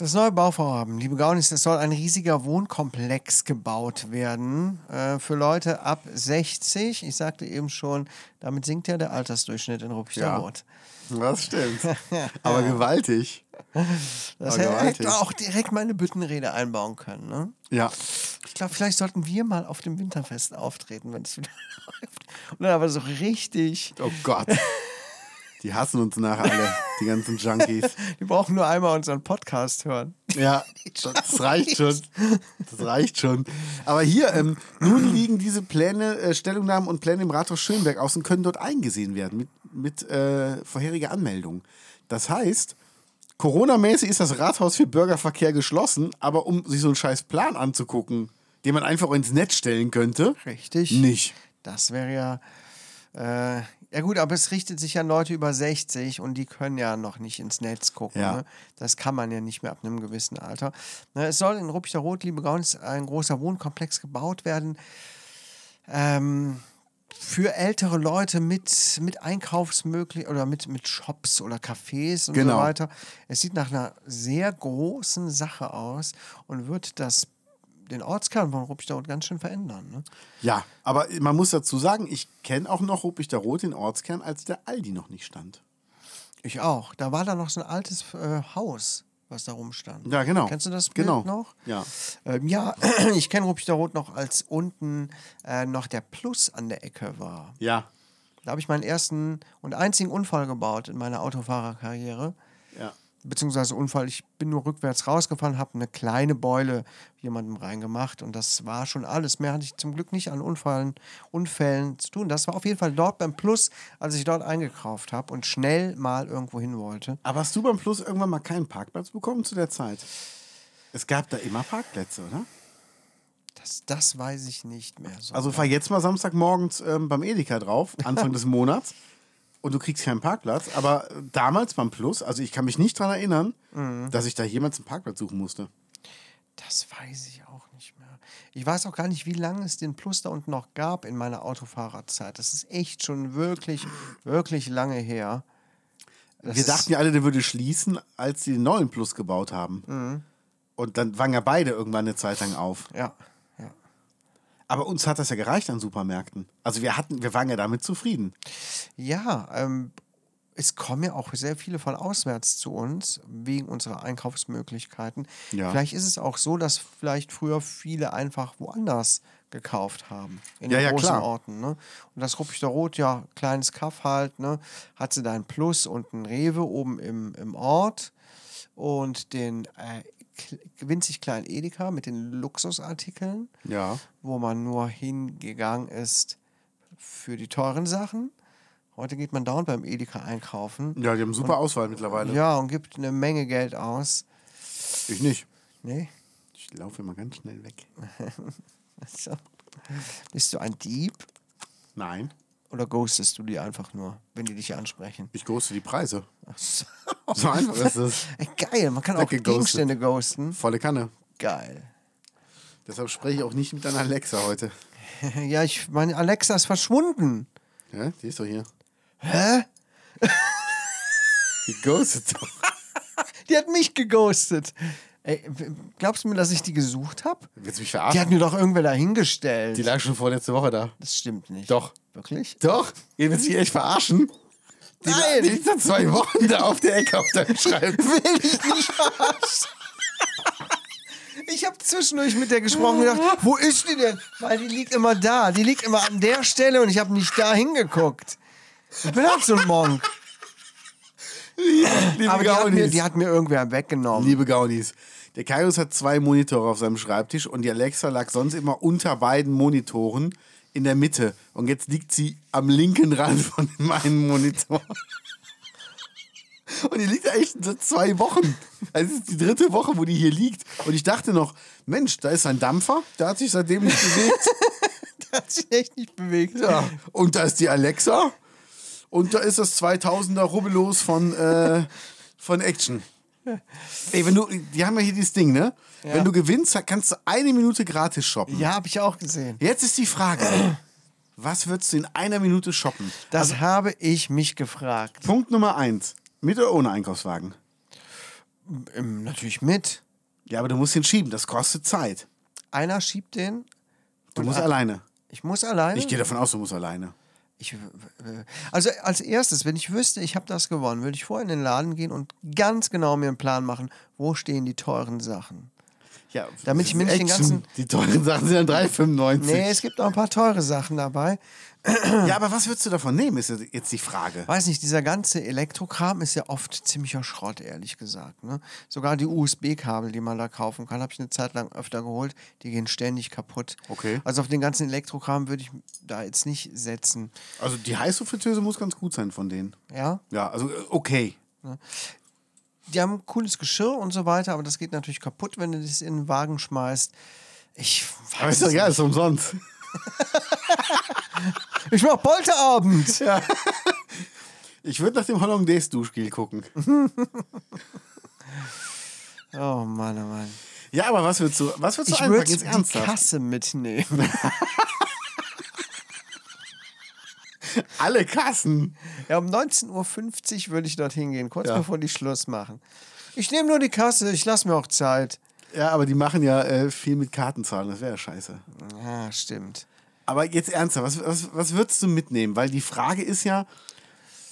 [SPEAKER 1] Das neue Bauvorhaben, liebe Gaunis, es soll ein riesiger Wohnkomplex gebaut werden äh, für Leute ab 60. Ich sagte eben schon, damit sinkt ja der Altersdurchschnitt in Ruppichter
[SPEAKER 2] Ja.
[SPEAKER 1] Rot.
[SPEAKER 2] Das stimmt. Aber gewaltig.
[SPEAKER 1] Das
[SPEAKER 2] Aber
[SPEAKER 1] hätte
[SPEAKER 2] gewaltig.
[SPEAKER 1] man auch direkt mal eine Büttenrede einbauen können. Ne?
[SPEAKER 2] Ja.
[SPEAKER 1] Ich glaube, vielleicht sollten wir mal auf dem Winterfest auftreten, wenn es wieder läuft. Und dann aber so richtig.
[SPEAKER 2] Oh Gott. Die hassen uns nachher alle, die ganzen Junkies.
[SPEAKER 1] Wir brauchen nur einmal unseren Podcast hören.
[SPEAKER 2] Ja, das reicht schon. Das reicht schon. Aber hier, ähm, nun liegen diese Pläne, äh, Stellungnahmen und Pläne im Rathaus Schönberg aus und können dort eingesehen werden mit, mit äh, vorheriger Anmeldung. Das heißt, Corona-mäßig ist das Rathaus für Bürgerverkehr geschlossen, aber um sich so einen scheiß Plan anzugucken, den man einfach ins Netz stellen könnte,
[SPEAKER 1] Richtig.
[SPEAKER 2] nicht.
[SPEAKER 1] Das wäre ja. Äh, ja, gut, aber es richtet sich an Leute über 60 und die können ja noch nicht ins Netz gucken.
[SPEAKER 2] Ja.
[SPEAKER 1] Ne? Das kann man ja nicht mehr ab einem gewissen Alter. Ne, es soll in Ruppichter Rot, liebe Gaunis, ein großer Wohnkomplex gebaut werden. Ähm, für ältere Leute mit, mit Einkaufsmöglichkeiten oder mit, mit Shops oder Cafés und
[SPEAKER 2] Genau.
[SPEAKER 1] so weiter. Es sieht nach einer sehr großen Sache aus und wird das, den Ortskern von Ruppichter Rot ganz schön verändern. Ne?
[SPEAKER 2] Ja, aber man muss dazu sagen, ich kenne auch noch Ruppichter Rot, den Ortskern, als der Aldi noch nicht stand.
[SPEAKER 1] Ich auch. Da war da noch so ein altes äh, Haus, was da rumstand.
[SPEAKER 2] Ja, genau.
[SPEAKER 1] Kennst du das Bild
[SPEAKER 2] Genau.
[SPEAKER 1] noch?
[SPEAKER 2] Ja.
[SPEAKER 1] Ähm, ja, ich kenne Ruppichter Rot noch, als unten äh, noch der Plus an der Ecke war.
[SPEAKER 2] Ja.
[SPEAKER 1] Da habe ich meinen ersten und einzigen Unfall gebaut in meiner Autofahrerkarriere.
[SPEAKER 2] Ja.
[SPEAKER 1] Beziehungsweise Unfall, ich bin nur rückwärts rausgefahren, habe eine kleine Beule jemandem reingemacht und das war schon alles. Mehr hatte ich zum Glück nicht an Unfallen, Unfällen zu tun. Das war auf jeden Fall dort beim Plus, als ich dort eingekauft habe und schnell mal irgendwo hin wollte.
[SPEAKER 2] Aber hast du beim Plus irgendwann mal keinen Parkplatz bekommen zu der Zeit? Es gab da immer Parkplätze, oder?
[SPEAKER 1] Das, das weiß ich nicht mehr so.
[SPEAKER 2] Also fahr jetzt mal Samstagmorgens ähm, beim Edeka drauf, Anfang des Monats, und du kriegst keinen Parkplatz. Aber äh, damals beim Plus, also ich kann mich nicht daran erinnern, dass ich da jemals einen Parkplatz suchen musste.
[SPEAKER 1] Das weiß ich auch nicht mehr. Ich weiß auch gar nicht, wie lange es den Plus da unten noch gab in meiner Autofahrerzeit. Das ist echt schon wirklich, wirklich lange her. Das
[SPEAKER 2] Wir dachten ja alle, der würde schließen, als sie den neuen Plus gebaut haben. Und dann waren ja beide irgendwann eine Zeit lang auf.
[SPEAKER 1] Ja.
[SPEAKER 2] Aber uns hat das ja gereicht an Supermärkten. Also wir hatten, wir waren ja damit zufrieden.
[SPEAKER 1] Ja, ähm, es kommen ja auch sehr viele von auswärts zu uns, wegen unserer Einkaufsmöglichkeiten.
[SPEAKER 2] Ja.
[SPEAKER 1] Vielleicht ist es auch so, dass vielleicht früher viele einfach woanders gekauft haben. In
[SPEAKER 2] Ja,
[SPEAKER 1] den
[SPEAKER 2] ja,
[SPEAKER 1] großen
[SPEAKER 2] klar.
[SPEAKER 1] Orten. Ne? Und das Ruppichter Rot, ja, kleines Kaff halt, ne? Hat sie da ein Plus und ein Rewe oben im, im Ort und den äh, winzig kleinen Edeka mit den Luxusartikeln
[SPEAKER 2] Ja.
[SPEAKER 1] wo man nur hingegangen ist für die teuren Sachen. Heute geht man dauernd beim Edeka einkaufen.
[SPEAKER 2] Ja, die haben super Auswahl mittlerweile.
[SPEAKER 1] Ja, und gibt eine Menge Geld aus.
[SPEAKER 2] Ich nicht.
[SPEAKER 1] Nee.
[SPEAKER 2] Ich laufe immer ganz schnell weg.
[SPEAKER 1] So. Bist du ein Dieb
[SPEAKER 2] Nein,
[SPEAKER 1] oder ghostest du die einfach nur, wenn die dich ansprechen?
[SPEAKER 2] ich ghoste die Preise.
[SPEAKER 1] Ach so.
[SPEAKER 2] So einfach ist es.
[SPEAKER 1] Geil, man kann auch. Gegenstände ghosten.
[SPEAKER 2] Volle Kanne.
[SPEAKER 1] Geil.
[SPEAKER 2] Deshalb spreche ich auch nicht mit deiner Alexa heute.
[SPEAKER 1] Ja, ich meine, Alexa ist verschwunden.
[SPEAKER 2] Ja, die ist doch hier.
[SPEAKER 1] Hä?
[SPEAKER 2] Die ghostet doch.
[SPEAKER 1] Die hat mich geghostet. Ey, glaubst du mir, dass ich die gesucht habe?
[SPEAKER 2] Willst du mich
[SPEAKER 1] Die
[SPEAKER 2] verarschen?
[SPEAKER 1] hat mir doch irgendwer dahingestellt.
[SPEAKER 2] Die lag schon vorletzte Woche da.
[SPEAKER 1] Das stimmt nicht.
[SPEAKER 2] Doch.
[SPEAKER 1] Wirklich?
[SPEAKER 2] Doch? Ihr willst mich echt verarschen? Die,
[SPEAKER 1] Nein.
[SPEAKER 2] die liegt seit zwei Wochen da auf der Ecke auf deinem Schreibtisch.
[SPEAKER 1] Will ich nicht verarschen. Ich habe zwischendurch mit der gesprochen und gedacht, wo ist die denn? Weil die liegt immer da. Die liegt immer an der Stelle und ich habe nicht da hingeguckt. Ich bin halt so ein Monk.
[SPEAKER 2] Liebe
[SPEAKER 1] Aber die hat, mir,
[SPEAKER 2] Gaunis.
[SPEAKER 1] die hat mir irgendwer weggenommen.
[SPEAKER 2] Liebe Gaunis. Der Kaius hat zwei Monitore auf seinem Schreibtisch und die Alexa lag sonst immer unter beiden Monitoren in der Mitte. Und jetzt liegt sie am linken Rand von meinem Monitor. Und die liegt echt seit zwei Wochen. Also es ist die dritte Woche, wo die hier liegt. Und ich dachte noch, Mensch, da ist ein Dampfer, der hat sich seitdem nicht bewegt.
[SPEAKER 1] Der hat sich echt nicht bewegt.
[SPEAKER 2] Ja. Und da ist die Alexa. Und da ist das 2000er Rubbellos von, äh, von Action. Ey, wenn du, die haben ja hier dieses Ding, ne? Wenn du gewinnst, kannst du eine Minute gratis shoppen.
[SPEAKER 1] Ja, habe ich auch gesehen.
[SPEAKER 2] Jetzt ist die Frage, was würdest du in einer Minute shoppen?
[SPEAKER 1] Das habe ich mich gefragt.
[SPEAKER 2] Punkt Nummer eins. Mit oder ohne Einkaufswagen?
[SPEAKER 1] Ähm, natürlich mit.
[SPEAKER 2] Ja, aber du musst ihn schieben, das kostet Zeit.
[SPEAKER 1] Einer schiebt den.
[SPEAKER 2] Du musst alleine.
[SPEAKER 1] Ich muss alleine.
[SPEAKER 2] Ich gehe davon aus, du musst alleine.
[SPEAKER 1] Ich, äh, also als erstes, wenn ich wüsste, ich habe das gewonnen, würde ich vorher in den Laden gehen und ganz genau mir einen Plan machen, wo stehen die teuren Sachen.
[SPEAKER 2] Ja,
[SPEAKER 1] Damit ich mir nicht den ganzen-
[SPEAKER 2] Die teuren Sachen sind dann 3,95.
[SPEAKER 1] Nee, es gibt auch ein paar teure Sachen dabei.
[SPEAKER 2] Ja, aber was würdest du davon nehmen, ist jetzt die Frage.
[SPEAKER 1] Weiß nicht, dieser ganze Elektrokram ist ja oft ziemlicher Schrott, ehrlich gesagt. Ne? Sogar die USB-Kabel, die man da kaufen kann, habe ich eine Zeit lang öfter geholt. Die gehen ständig kaputt.
[SPEAKER 2] Okay.
[SPEAKER 1] Also auf den ganzen Elektrokram würde ich da jetzt nicht setzen.
[SPEAKER 2] Also die heiße Fritteuse muss ganz gut sein von denen.
[SPEAKER 1] Ja,
[SPEAKER 2] Ja, also äh, okay.
[SPEAKER 1] die haben cooles Geschirr und so weiter, aber das geht natürlich kaputt, wenn du das in den Wagen schmeißt. Ich
[SPEAKER 2] Aber
[SPEAKER 1] weiß
[SPEAKER 2] ist doch egal, ist umsonst.
[SPEAKER 1] Ich mach Polterabend.
[SPEAKER 2] Ich würde nach dem Hollandaise-Duschgel gucken.
[SPEAKER 1] Oh Mann, oh Mann.
[SPEAKER 2] Ja, aber was würdest du, was würdest du
[SPEAKER 1] Ich
[SPEAKER 2] einpacken?
[SPEAKER 1] würde
[SPEAKER 2] Jetzt
[SPEAKER 1] die. Kasse mitnehmen.
[SPEAKER 2] Alle Kassen.
[SPEAKER 1] Ja, um 19.50 Uhr würde ich dorthin gehen, kurz
[SPEAKER 2] Ja.
[SPEAKER 1] bevor die Schluss machen. Ich nehme nur die Kasse, ich lasse mir auch Zeit.
[SPEAKER 2] Ja, aber die machen ja äh, viel mit Kartenzahlen, das wäre ja scheiße.
[SPEAKER 1] Ja, stimmt.
[SPEAKER 2] Aber jetzt ernsthaft, was, was, was würdest du mitnehmen? Weil die Frage ist ja,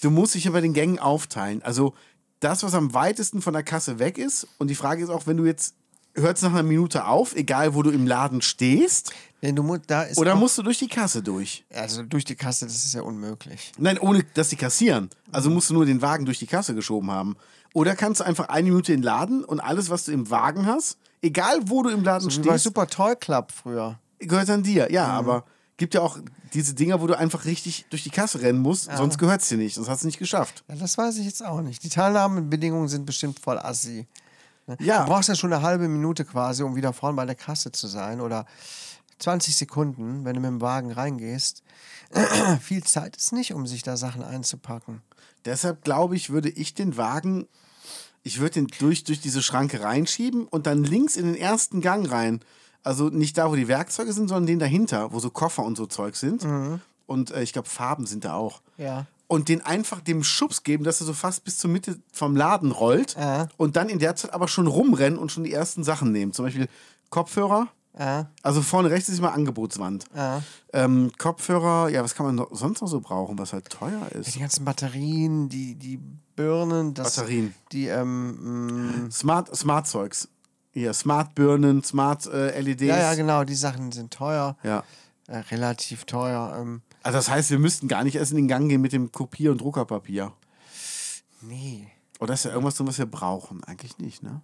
[SPEAKER 2] du musst dich ja bei den Gängen aufteilen. Also das, was am weitesten von der Kasse weg ist. Und die Frage ist auch, wenn du jetzt, hört es nach einer Minute auf, egal wo du im Laden stehst,
[SPEAKER 1] Denn du mu- da ist
[SPEAKER 2] oder musst du durch die Kasse durch?
[SPEAKER 1] also durch die Kasse, das ist ja unmöglich.
[SPEAKER 2] Nein, ohne dass die kassieren. Also musst du nur den Wagen durch die Kasse geschoben haben. Oder kannst du einfach eine Minute in den Laden und alles, was du im Wagen hast, egal wo du im Laden
[SPEAKER 1] Wie bei
[SPEAKER 2] stehst,
[SPEAKER 1] Super Toy Club früher.
[SPEAKER 2] gehört an dir. Ja, aber gibt ja auch diese Dinger, wo du einfach richtig durch die Kasse rennen musst, sonst gehört es dir nicht, sonst hast du es nicht geschafft.
[SPEAKER 1] Ja, das weiß ich jetzt auch nicht. Die Teilnahmebedingungen sind bestimmt voll assi.
[SPEAKER 2] Ja.
[SPEAKER 1] Du brauchst ja schon eine halbe Minute quasi, um wieder vorne bei der Kasse zu sein. Oder 20 Sekunden, wenn du mit dem Wagen reingehst. Viel Zeit ist nicht, um sich da Sachen einzupacken.
[SPEAKER 2] Deshalb glaube ich, würde ich den Wagen, ich würde den durch, durch diese Schranke reinschieben und dann links in den ersten Gang rein. Also nicht da, wo die Werkzeuge sind, sondern den dahinter, wo so Koffer und so Zeug sind. Und äh, ich glaube, Farben sind da auch.
[SPEAKER 1] Ja.
[SPEAKER 2] Und den einfach dem Schubs geben, dass er so fast bis zur Mitte vom Laden rollt.
[SPEAKER 1] Ja.
[SPEAKER 2] Und dann in der Zeit aber schon rumrennen und schon die ersten Sachen nehmen. Zum Beispiel Kopfhörer.
[SPEAKER 1] Ja.
[SPEAKER 2] Also vorne rechts ist immer Angebotswand.
[SPEAKER 1] Ja.
[SPEAKER 2] Ähm, Kopfhörer, ja, was kann man noch, sonst noch so brauchen, was halt teuer
[SPEAKER 1] Ja,
[SPEAKER 2] ist?
[SPEAKER 1] die ganzen Batterien, die, die Birnen, das,
[SPEAKER 2] Batterien.
[SPEAKER 1] Die, ähm, mh,
[SPEAKER 2] Smart, Smart Zeugs. Hier, Smart Birnen, Smart äh, LEDs.
[SPEAKER 1] ja, ja, genau, die Sachen sind teuer,
[SPEAKER 2] Ja.
[SPEAKER 1] äh, relativ teuer. Ähm,
[SPEAKER 2] Also das heißt, wir müssten gar nicht erst in den Gang gehen mit dem Kopier- und Druckerpapier.
[SPEAKER 1] nee.
[SPEAKER 2] Oder ist ja irgendwas drin, was wir brauchen? Eigentlich nicht, ne?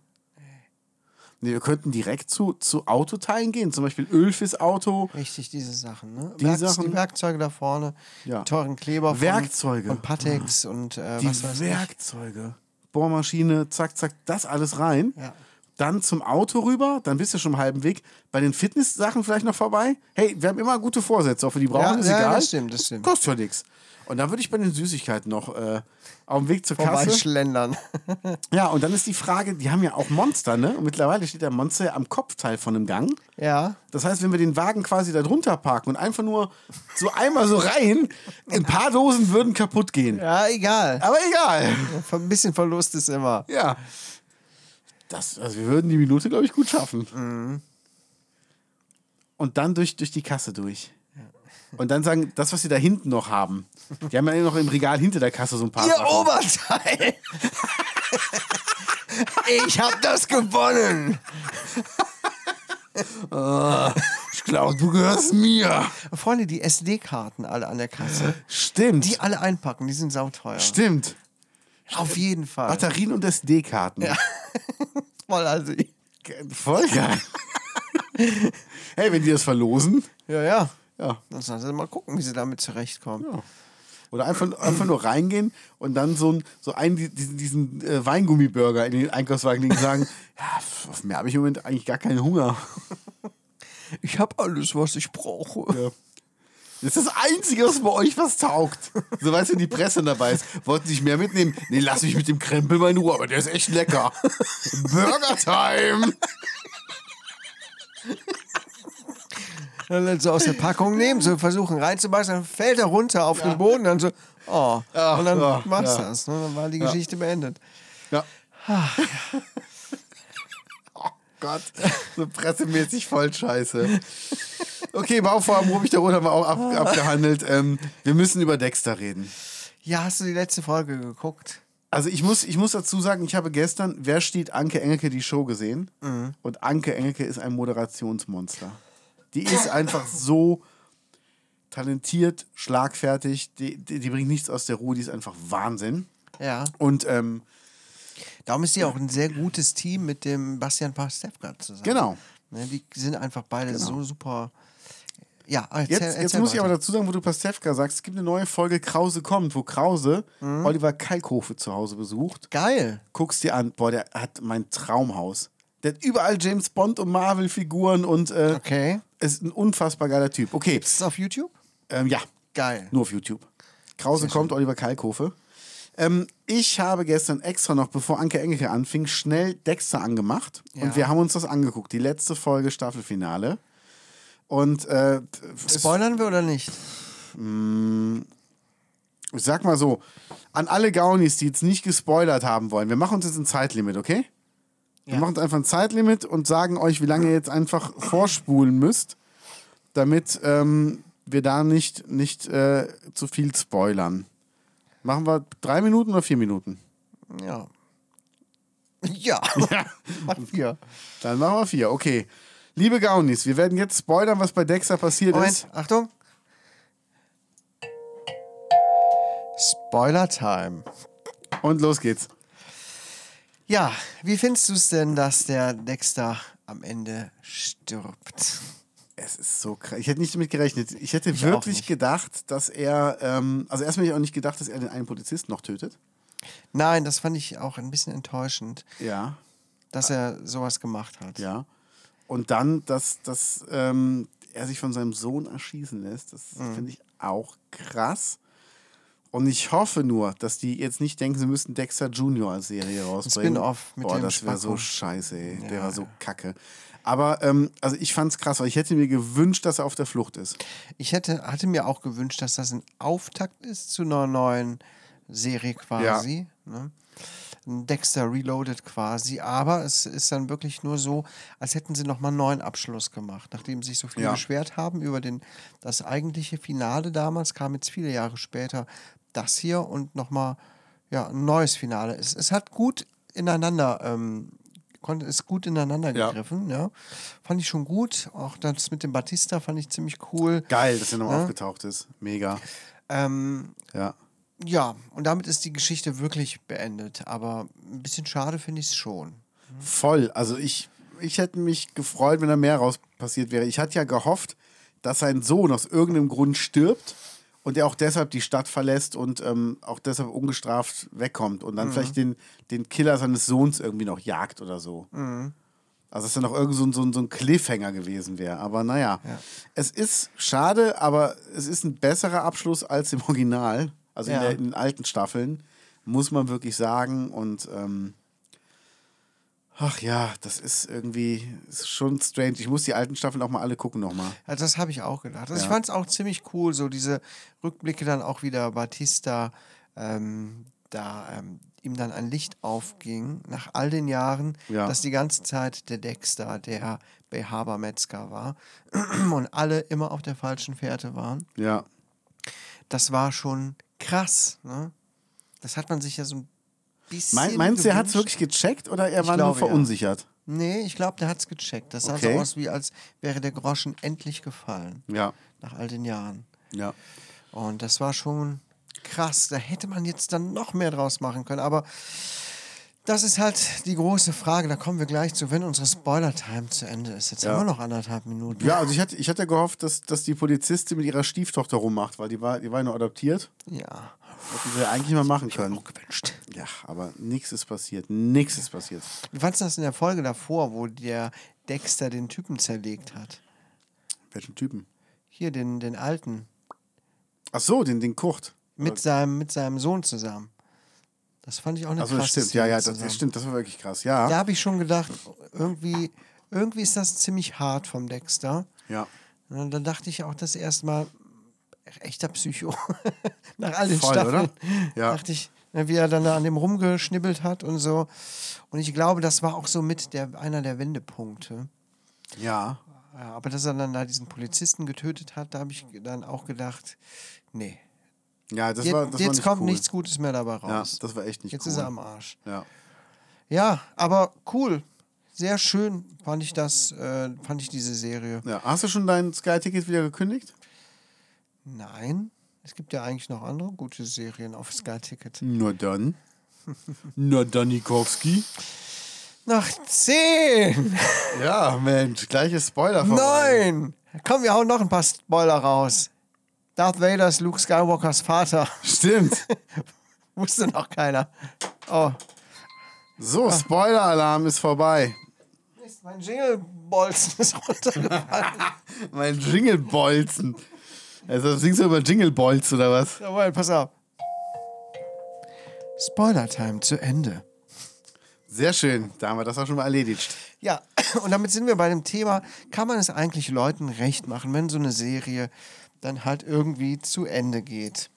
[SPEAKER 2] Nee, wir könnten direkt zu, zu Autoteilen gehen, zum Beispiel Öl fürs Auto.
[SPEAKER 1] Richtig, diese Sachen, ne?
[SPEAKER 2] Die
[SPEAKER 1] Werk-
[SPEAKER 2] Sachen-
[SPEAKER 1] die Werkzeuge da vorne,
[SPEAKER 2] Ja.
[SPEAKER 1] teuren Kleber von,
[SPEAKER 2] Werkzeuge.
[SPEAKER 1] von Patex und äh,
[SPEAKER 2] Die
[SPEAKER 1] was weiß ich.
[SPEAKER 2] Werkzeuge. Bohrmaschine, zack, zack, das alles rein.
[SPEAKER 1] Ja.
[SPEAKER 2] Dann zum Auto rüber, dann bist du schon am halben Weg. Bei den Fitness-Sachen vielleicht noch vorbei. Hey, wir haben immer gute Vorsätze, ob wir die brauchen,
[SPEAKER 1] Ja,
[SPEAKER 2] ist
[SPEAKER 1] ja,
[SPEAKER 2] egal.
[SPEAKER 1] das stimmt, das stimmt.
[SPEAKER 2] Kostet ja nichts. Und dann würde ich bei den Süßigkeiten noch äh, auf dem Weg zur Kasse.
[SPEAKER 1] Vorbeischlendern.
[SPEAKER 2] Ja, und dann ist die Frage, die haben ja auch Monster, ne? Und mittlerweile steht der Monster ja am Kopfteil von einem Gang.
[SPEAKER 1] ja.
[SPEAKER 2] Das heißt, wenn wir den Wagen quasi da drunter parken und einfach nur so einmal so rein, ein paar Dosen würden kaputt gehen.
[SPEAKER 1] Ja, egal.
[SPEAKER 2] Aber egal.
[SPEAKER 1] Ein bisschen Verlust ist immer.
[SPEAKER 2] Ja. Das, also wir würden die Minute, glaube ich, gut schaffen. Und dann durch, durch die Kasse durch. Und dann sagen, das, was sie da hinten noch haben. Die haben ja noch im Regal hinter der Kasse so ein paar
[SPEAKER 1] Ihr
[SPEAKER 2] Sachen.
[SPEAKER 1] Oberteil! ich hab das gewonnen!
[SPEAKER 2] Ich glaube, du gehörst mir.
[SPEAKER 1] Freunde, die SD-Karten alle an der Kasse,
[SPEAKER 2] Stimmt.
[SPEAKER 1] die alle einpacken, die sind sauteuer.
[SPEAKER 2] Stimmt.
[SPEAKER 1] Auf jeden Fall.
[SPEAKER 2] Batterien und SD-Karten.
[SPEAKER 1] Voll also.
[SPEAKER 2] Voll geil. hey, wenn die das verlosen.
[SPEAKER 1] Ja, ja.
[SPEAKER 2] Ja.
[SPEAKER 1] Dann sollen sie mal gucken, wie sie damit zurechtkommen.
[SPEAKER 2] Oder einfach, einfach nur reingehen und dann so, ein, so einen, diesen, diesen äh, Weingummiburger in den Einkaufswagen legen und sagen, ja, auf mehr habe ich im Moment eigentlich gar keinen Hunger.
[SPEAKER 1] Ich habe alles, was ich brauche.
[SPEAKER 2] Ja. Das ist das Einzige, was bei euch was taugt. So weißt du, die Presse dabei ist. Wollten sich mehr mitnehmen? Nee, lass mich mit dem Krempel mal in Ruhe, aber der ist echt lecker. Burger Time!
[SPEAKER 1] Dann so aus der Packung nehmen, so versuchen reinzubeißen, dann fällt er runter auf den Boden, dann so, oh.
[SPEAKER 2] Ja,
[SPEAKER 1] und dann
[SPEAKER 2] ja,
[SPEAKER 1] war's
[SPEAKER 2] ja.
[SPEAKER 1] das. Ne? Dann war die Geschichte beendet.
[SPEAKER 2] Ja. oh Gott, so pressemäßig voll scheiße. Okay, Bauvorhaben Rubik der Rot haben wir auch ab, abgehandelt. Ähm, wir müssen über Dexter reden.
[SPEAKER 1] Ja, hast du die letzte Folge geguckt?
[SPEAKER 2] Also ich muss, ich muss dazu sagen, ich habe gestern Wer steht Anke Engelke die Show gesehen. Und Anke Engelke ist ein Moderationsmonster. Die ist einfach so talentiert, schlagfertig, die, die, die bringt nichts aus der Ruhe, die ist einfach Wahnsinn.
[SPEAKER 1] Ja.
[SPEAKER 2] Und ähm,
[SPEAKER 1] Darum ist sie auch ein sehr gutes Team mit dem Bastian Pastewka zusammen.
[SPEAKER 2] Genau.
[SPEAKER 1] Ne, die sind einfach beide so super. Ja, erzähl,
[SPEAKER 2] Jetzt,
[SPEAKER 1] erzähl
[SPEAKER 2] jetzt muss ich aber dazu sagen, wo du Pastewka sagst, es gibt eine neue Folge Krause kommt, wo Krause
[SPEAKER 1] Mhm.
[SPEAKER 2] Oliver Kalkofe zu Hause besucht.
[SPEAKER 1] Geil.
[SPEAKER 2] Guckst dir an, boah, der hat mein Traumhaus. Der hat überall James Bond und Marvel-Figuren und äh,
[SPEAKER 1] Okay.
[SPEAKER 2] ist ein unfassbar geiler Typ. Okay,
[SPEAKER 1] Ist es auf YouTube?
[SPEAKER 2] ähm, ja,
[SPEAKER 1] Geil.
[SPEAKER 2] nur auf YouTube. Krause kommt, Oliver Kalkofe. Ähm, ich habe gestern extra noch, bevor Anke Engelke anfing, schnell Dexter angemacht.
[SPEAKER 1] Ja.
[SPEAKER 2] Und wir haben uns das angeguckt. Die letzte Folge Staffelfinale. Und äh,
[SPEAKER 1] Spoilern wir oder nicht?
[SPEAKER 2] ich sag mal so, an alle Gaunis, die jetzt nicht gespoilert haben wollen, wir machen uns jetzt ein Zeitlimit, okay? Wir
[SPEAKER 1] Ja.
[SPEAKER 2] machen uns einfach ein Zeitlimit und sagen euch, wie lange ihr jetzt einfach vorspulen müsst, damit ähm, wir da nicht, nicht äh, zu viel spoilern. Machen wir drei Minuten oder vier Minuten?
[SPEAKER 1] Ja. Ja. Mach vier.
[SPEAKER 2] Dann machen wir vier, okay. Liebe Gaunis, wir werden jetzt spoilern, was bei Dexter passiert
[SPEAKER 1] Moment,
[SPEAKER 2] ist.
[SPEAKER 1] Achtung. Spoiler Time.
[SPEAKER 2] Und los geht's.
[SPEAKER 1] Ja, wie findest du es denn, dass der Dexter am Ende stirbt?
[SPEAKER 2] Es ist so krass. Ich hätte nicht damit gerechnet. Ich hätte
[SPEAKER 1] auch
[SPEAKER 2] wirklich gedacht, dass er, ähm, also erstmal hätte ich auch nicht gedacht, dass er den einen Polizisten noch tötet.
[SPEAKER 1] Nein, das fand ich auch ein bisschen enttäuschend,
[SPEAKER 2] Ja,
[SPEAKER 1] dass er sowas gemacht hat.
[SPEAKER 2] ja. Und dann, dass, dass ähm, er sich von seinem Sohn erschießen lässt, das
[SPEAKER 1] Mhm.
[SPEAKER 2] finde ich auch krass. Und ich hoffe nur, dass die jetzt nicht denken, sie müssten Dexter Junior als Serie rausbringen.
[SPEAKER 1] Spin-off mit
[SPEAKER 2] Boah,
[SPEAKER 1] dem
[SPEAKER 2] das wäre so scheiße, ey. Der
[SPEAKER 1] Ja,
[SPEAKER 2] war so kacke. Aber, ähm, also ich fand's krass, weil ich hätte mir gewünscht, dass er auf der Flucht ist.
[SPEAKER 1] Ich hätte, hatte mir auch gewünscht, dass das ein Auftakt ist zu einer neuen Serie quasi. Ne? Ein Dexter Reloaded quasi. Aber es ist dann wirklich nur so, als hätten sie nochmal einen neuen Abschluss gemacht. Nachdem sich so viele
[SPEAKER 2] Ja.
[SPEAKER 1] beschwert haben über den, das eigentliche Finale damals, kam jetzt viele Jahre später das hier und nochmal ja, ein neues Finale. Es, es hat gut ineinander ähm, konnte ist gut ineinander
[SPEAKER 2] Ja.
[SPEAKER 1] gegriffen, ja. Fand ich schon gut. Auch das mit dem Batista fand ich ziemlich cool.
[SPEAKER 2] Geil, dass er nochmal
[SPEAKER 1] Ja.
[SPEAKER 2] aufgetaucht ist. Mega.
[SPEAKER 1] Ähm,
[SPEAKER 2] Ja.
[SPEAKER 1] ja, und damit ist die Geschichte wirklich beendet. Aber ein bisschen schade finde ich es schon.
[SPEAKER 2] Voll. Also ich, ich hätte mich gefreut, wenn da mehr raus passiert wäre. Ich hatte ja gehofft, dass sein Sohn aus irgendeinem Grund stirbt und er auch deshalb die Stadt verlässt und ähm, auch deshalb ungestraft wegkommt und dann vielleicht den, den Killer seines Sohns irgendwie noch jagt oder so. Also dass er noch irgend so, ein- so, ein- so ein Cliffhanger gewesen wäre. Aber naja, es ist schade, aber es ist ein besserer Abschluss als im Original. Also
[SPEAKER 1] Ja.
[SPEAKER 2] in, der, in den alten Staffeln, muss man wirklich sagen. Und ähm, ach ja, das ist irgendwie ist schon strange. Ich muss die alten Staffeln auch mal alle gucken nochmal.
[SPEAKER 1] Also das habe ich auch gedacht. Also
[SPEAKER 2] Ja.
[SPEAKER 1] Ich fand es auch ziemlich cool, so diese Rückblicke dann auch wieder Batista, ähm, da ähm, ihm dann ein Licht aufging, nach all den Jahren,
[SPEAKER 2] Ja.
[SPEAKER 1] dass die ganze Zeit der Dexter, der Behaber Metzger war und alle immer auf der falschen Fährte waren.
[SPEAKER 2] Ja.
[SPEAKER 1] Das war schon krass. Ne? Das hat man sich ja so ein bisschen.
[SPEAKER 2] Mein, meinst du, er hat es wirklich gecheckt oder er
[SPEAKER 1] Ich
[SPEAKER 2] war nur
[SPEAKER 1] glaube, ja.
[SPEAKER 2] verunsichert?
[SPEAKER 1] Nee, ich glaube, der hat es gecheckt. Das sah
[SPEAKER 2] Okay.
[SPEAKER 1] so aus, wie als wäre der Groschen endlich gefallen.
[SPEAKER 2] Ja.
[SPEAKER 1] Nach all den Jahren.
[SPEAKER 2] Ja.
[SPEAKER 1] Und das war schon krass. Da hätte man jetzt dann noch mehr draus machen können. Aber Das ist halt die große Frage. Da kommen wir gleich zu, wenn unsere Spoiler-Time zu Ende ist. Jetzt
[SPEAKER 2] Ja.
[SPEAKER 1] haben wir noch anderthalb Minuten.
[SPEAKER 2] Ja, also ich hatte, ich hatte gehofft, dass, dass die Polizistin mit ihrer Stieftochter rummacht, weil die war, die war ja nur adoptiert.
[SPEAKER 1] Ja.
[SPEAKER 2] Hätten ja eigentlich mal machen können.
[SPEAKER 1] Auch gewünscht.
[SPEAKER 2] Ja, aber nichts ist passiert. Nichts ist passiert.
[SPEAKER 1] Wie fandest du das in der Folge davor, wo der Dexter den Typen zerlegt hat?
[SPEAKER 2] Welchen Typen?
[SPEAKER 1] Hier, den, den Alten.
[SPEAKER 2] Ach so, den, den Kurt.
[SPEAKER 1] Mit seinem, mit seinem Sohn zusammen. Das fand ich auch eine
[SPEAKER 2] Also
[SPEAKER 1] krasse
[SPEAKER 2] stimmt, ja, ja,
[SPEAKER 1] Szene
[SPEAKER 2] das, das stimmt, das war wirklich krass. Ja,
[SPEAKER 1] Da habe ich schon gedacht, irgendwie, irgendwie ist das ziemlich hart vom Dexter.
[SPEAKER 2] ja.
[SPEAKER 1] Und dann dachte ich auch das erste Mal, echter Psycho. Nach all den
[SPEAKER 2] Voll,
[SPEAKER 1] Staffeln.
[SPEAKER 2] Ja.
[SPEAKER 1] Dachte ich, ne, wie er dann da an dem rumgeschnibbelt hat und so. Und ich glaube, das war auch so mit der, einer der Wendepunkte.
[SPEAKER 2] ja.
[SPEAKER 1] Ja, aber dass er dann da diesen Polizisten getötet hat, da habe ich dann auch gedacht, nee.
[SPEAKER 2] Ja, das
[SPEAKER 1] Jetzt,
[SPEAKER 2] war, das
[SPEAKER 1] jetzt
[SPEAKER 2] war nicht
[SPEAKER 1] kommt
[SPEAKER 2] cool.
[SPEAKER 1] nichts Gutes mehr dabei
[SPEAKER 2] Ja,
[SPEAKER 1] raus.
[SPEAKER 2] das war echt nicht
[SPEAKER 1] jetzt
[SPEAKER 2] cool.
[SPEAKER 1] ist er am Arsch.
[SPEAKER 2] Ja.
[SPEAKER 1] Ja, aber cool. Sehr schön fand ich das, äh, fand ich diese Serie.
[SPEAKER 2] ja. Hast du schon dein Sky-Ticket wieder gekündigt?
[SPEAKER 1] Nein, es gibt ja eigentlich noch andere gute Serien auf Sky Ticket.
[SPEAKER 2] Na dann. Na dann, Nikowski.
[SPEAKER 1] Nach zehn,
[SPEAKER 2] Ja, Mensch, gleiches Spoiler
[SPEAKER 1] neun. Komm, wir hauen noch ein paar Spoiler raus. Darth Vader ist Luke Skywalkers Vater.
[SPEAKER 2] Stimmt.
[SPEAKER 1] Wusste noch keiner. Oh,
[SPEAKER 2] So, Spoiler-Alarm ist vorbei.
[SPEAKER 1] Mist, mein Jingle-Bolzen ist runtergefallen.
[SPEAKER 2] Mein Jingle-Bolzen. Also singst du über Jingle-Bolz oder was?
[SPEAKER 1] Jawohl, pass auf. Spoiler-Time zu Ende.
[SPEAKER 2] Sehr schön, da haben wir das auch schon mal erledigt.
[SPEAKER 1] Ja, und damit sind wir bei dem Thema, kann man es eigentlich Leuten recht machen, wenn so eine Serie dann halt irgendwie zu Ende geht?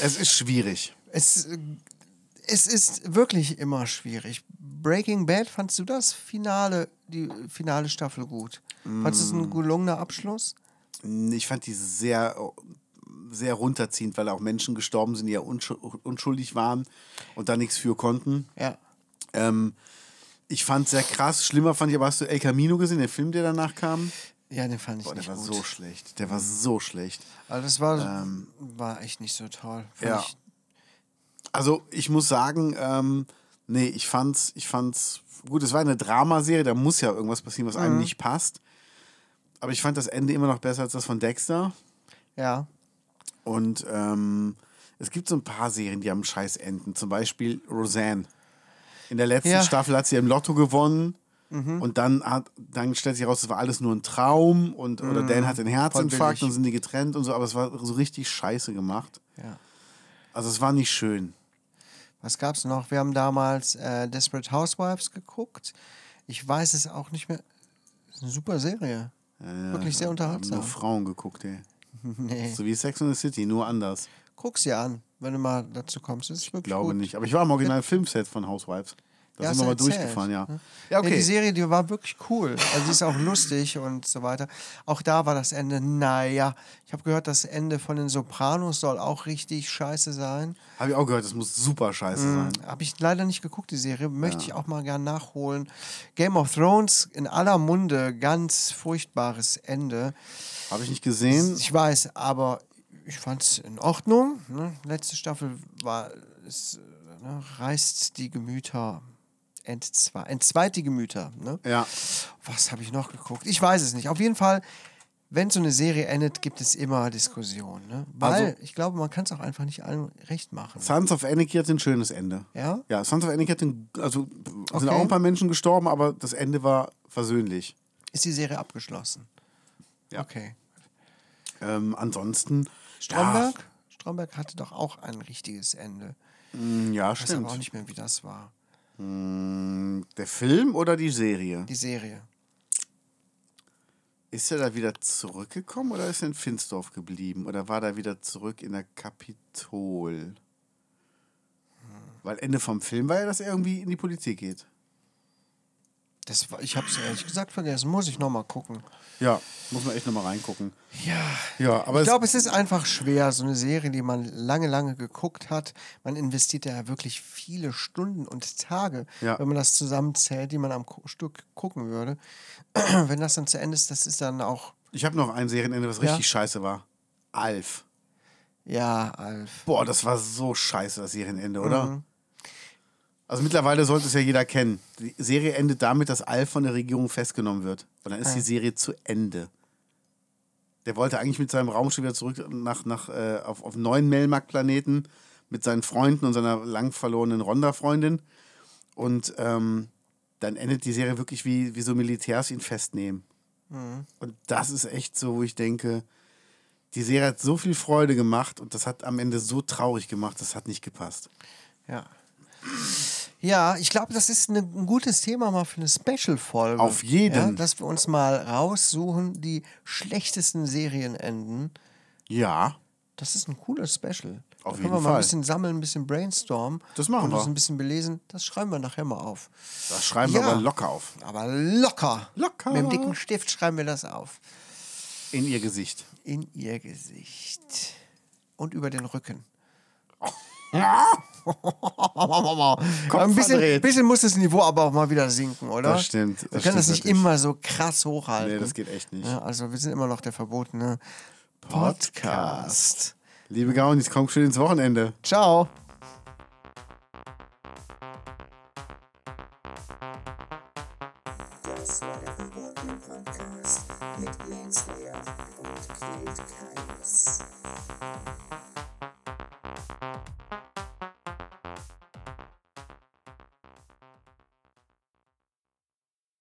[SPEAKER 2] Es ist schwierig.
[SPEAKER 1] Es, es ist wirklich immer schwierig. Breaking Bad, fandst du das Finale, die finale Staffel gut? Fandest du es ein gelungener Abschluss?
[SPEAKER 2] Ich fand die sehr, sehr runterziehend, weil auch Menschen gestorben sind, die ja unschu- unschuldig waren und da nichts für konnten.
[SPEAKER 1] Ja.
[SPEAKER 2] Ähm, ich fand sehr krass. Schlimmer fand ich aber, hast du El Camino gesehen, den Film, der danach kam?
[SPEAKER 1] Ja, den fand ich
[SPEAKER 2] Boah, der
[SPEAKER 1] nicht
[SPEAKER 2] war
[SPEAKER 1] gut.
[SPEAKER 2] so schlecht. Der war so schlecht.
[SPEAKER 1] Also das war, war echt nicht so toll. Fand
[SPEAKER 2] ja.
[SPEAKER 1] Ich,
[SPEAKER 2] Also ich muss sagen, ähm, nee, ich fand's, ich fand's, gut, es war eine Dramaserie, da muss ja irgendwas passieren, was
[SPEAKER 1] Mhm.
[SPEAKER 2] einem nicht passt. Aber ich fand das Ende immer noch besser als das von Dexter.
[SPEAKER 1] ja.
[SPEAKER 2] Und ähm, es gibt so ein paar Serien, die haben scheiß Enden. Zum Beispiel Roseanne. In der letzten
[SPEAKER 1] Ja. Mhm.
[SPEAKER 2] Staffel hat sie im Lotto gewonnen. Und dann, hat, dann stellt sich heraus, es war alles nur ein Traum und oder Dan hat einen Herzinfarkt und sind die getrennt und so, aber es war so richtig scheiße gemacht.
[SPEAKER 1] ja.
[SPEAKER 2] Also es war nicht schön.
[SPEAKER 1] Was gab's noch? Wir haben damals äh, Desperate Housewives geguckt. Ich weiß es auch nicht mehr. Ist eine super Serie. Wirklich sehr unterhaltsam.
[SPEAKER 2] nur Frauen geguckt, ey.
[SPEAKER 1] Nee.
[SPEAKER 2] So wie Sex in the City, nur anders.
[SPEAKER 1] Guck's dir an, wenn du mal dazu kommst. Das ist wirklich
[SPEAKER 2] Glaube
[SPEAKER 1] gut.
[SPEAKER 2] nicht. Aber ich war im Original Filmset von Housewives. Da
[SPEAKER 1] Ja,
[SPEAKER 2] sind wir mal durchgefahren, ja.
[SPEAKER 1] ne?
[SPEAKER 2] Ja,
[SPEAKER 1] Nee, die
[SPEAKER 2] okay.
[SPEAKER 1] Serie, die war wirklich cool. Also die ist auch lustig und so weiter. Auch da war das Ende, naja. Ich habe gehört, das Ende von den Sopranos soll auch richtig scheiße sein.
[SPEAKER 2] Habe ich auch gehört, das muss super scheiße sein.
[SPEAKER 1] Habe ich leider nicht geguckt, die Serie. Möchte ich auch mal gern nachholen. Game of Thrones in aller Munde, ganz furchtbares Ende.
[SPEAKER 2] Habe ich nicht gesehen.
[SPEAKER 1] Ich weiß, aber ich fand es in Ordnung. Ne? Letzte Staffel war, es ne, reißt die Gemüter, entzweit, entzweit die Gemüter. Ne?
[SPEAKER 2] Ja.
[SPEAKER 1] Was habe ich noch geguckt? Ich weiß es nicht. Auf jeden Fall, wenn so eine Serie endet, gibt es immer Diskussionen. Ne? Weil
[SPEAKER 2] Also-
[SPEAKER 1] ich glaube, man kann es auch einfach nicht allen recht machen.
[SPEAKER 2] Sons of Anarchy hat ein schönes Ende.
[SPEAKER 1] Ja?
[SPEAKER 2] Ja, Sons of Anarchy hat ein, also sind
[SPEAKER 1] Okay.
[SPEAKER 2] auch ein paar Menschen gestorben, aber das Ende war versöhnlich.
[SPEAKER 1] Ist die Serie abgeschlossen?
[SPEAKER 2] Ja.
[SPEAKER 1] Okay.
[SPEAKER 2] Ähm, ansonsten.
[SPEAKER 1] Stromberg? Stromberg hatte doch auch ein richtiges Ende.
[SPEAKER 2] Ja, ja
[SPEAKER 1] Ich weiß
[SPEAKER 2] stimmt.
[SPEAKER 1] aber auch nicht mehr, wie das war.
[SPEAKER 2] Mm, Der Film oder die Serie?
[SPEAKER 1] Die Serie.
[SPEAKER 2] Ist er da wieder zurückgekommen oder ist er in Finsdorf geblieben? Oder war er wieder zurück in der Kapitol? Weil Ende vom Film war ja, dass er irgendwie in die Politik geht.
[SPEAKER 1] Das ich habe es ehrlich gesagt vergessen. Muss ich noch mal gucken.
[SPEAKER 2] Ja, muss man echt nochmal reingucken.
[SPEAKER 1] Ja.
[SPEAKER 2] Ja, aber
[SPEAKER 1] Ich glaube, es ist einfach schwer, so eine Serie, die man lange, lange geguckt hat. Man investiert ja wirklich viele Stunden und Tage,
[SPEAKER 2] Ja.
[SPEAKER 1] wenn man das zusammenzählt, die man am Stück gucken würde. wenn das dann zu Ende ist, das ist dann auch,
[SPEAKER 2] ich habe noch ein Serienende, was
[SPEAKER 1] Ja.
[SPEAKER 2] richtig scheiße war. Alf.
[SPEAKER 1] ja, Alf.
[SPEAKER 2] Boah, das war so scheiße, das Serienende, oder?
[SPEAKER 1] Mhm.
[SPEAKER 2] Also mittlerweile sollte es ja jeder kennen. Die Serie endet damit, dass Al von der Regierung festgenommen wird. Und dann ist die Serie zu Ende. Der wollte eigentlich mit seinem Raumschiff wieder zurück nach, nach, äh, auf, auf neuen Melmark-Planeten mit seinen Freunden und seiner lang verlorenen Ronda-Freundin. Und ähm, dann endet die Serie wirklich wie, wie so Militärs ihn festnehmen. Und das ist echt so, wo ich denke, die Serie hat so viel Freude gemacht und das hat am Ende so traurig gemacht, das hat nicht gepasst.
[SPEAKER 1] Ja. Ja, ich glaube, das ist ein gutes Thema mal für eine Special-Folge.
[SPEAKER 2] Auf jeden.
[SPEAKER 1] Ja, dass wir uns mal raussuchen, die schlechtesten Serienenden.
[SPEAKER 2] Ja,
[SPEAKER 1] Das ist ein cooles Special.
[SPEAKER 2] Auf
[SPEAKER 1] da können
[SPEAKER 2] jeden
[SPEAKER 1] wir mal
[SPEAKER 2] Fall.
[SPEAKER 1] ein bisschen sammeln, ein bisschen brainstormen.
[SPEAKER 2] Das machen
[SPEAKER 1] und
[SPEAKER 2] wir.
[SPEAKER 1] uns ein bisschen belesen. Das schreiben wir nachher mal auf.
[SPEAKER 2] das schreiben
[SPEAKER 1] Ja.
[SPEAKER 2] wir aber locker auf.
[SPEAKER 1] Aber locker.
[SPEAKER 2] Locker.
[SPEAKER 1] Mit dem dicken Stift schreiben wir das auf.
[SPEAKER 2] In ihr Gesicht.
[SPEAKER 1] In ihr Gesicht. Und über den Rücken. Ein bisschen, bisschen muss das Niveau aber auch mal wieder sinken, oder?
[SPEAKER 2] Das stimmt,
[SPEAKER 1] Wir können das nicht immer so krass hochhalten.
[SPEAKER 2] Nee, das geht echt nicht.
[SPEAKER 1] Ja, also wir sind immer noch der verbotene Podcast.
[SPEAKER 2] Liebe Gaunis, kommt schön ins Wochenende.
[SPEAKER 1] Ciao.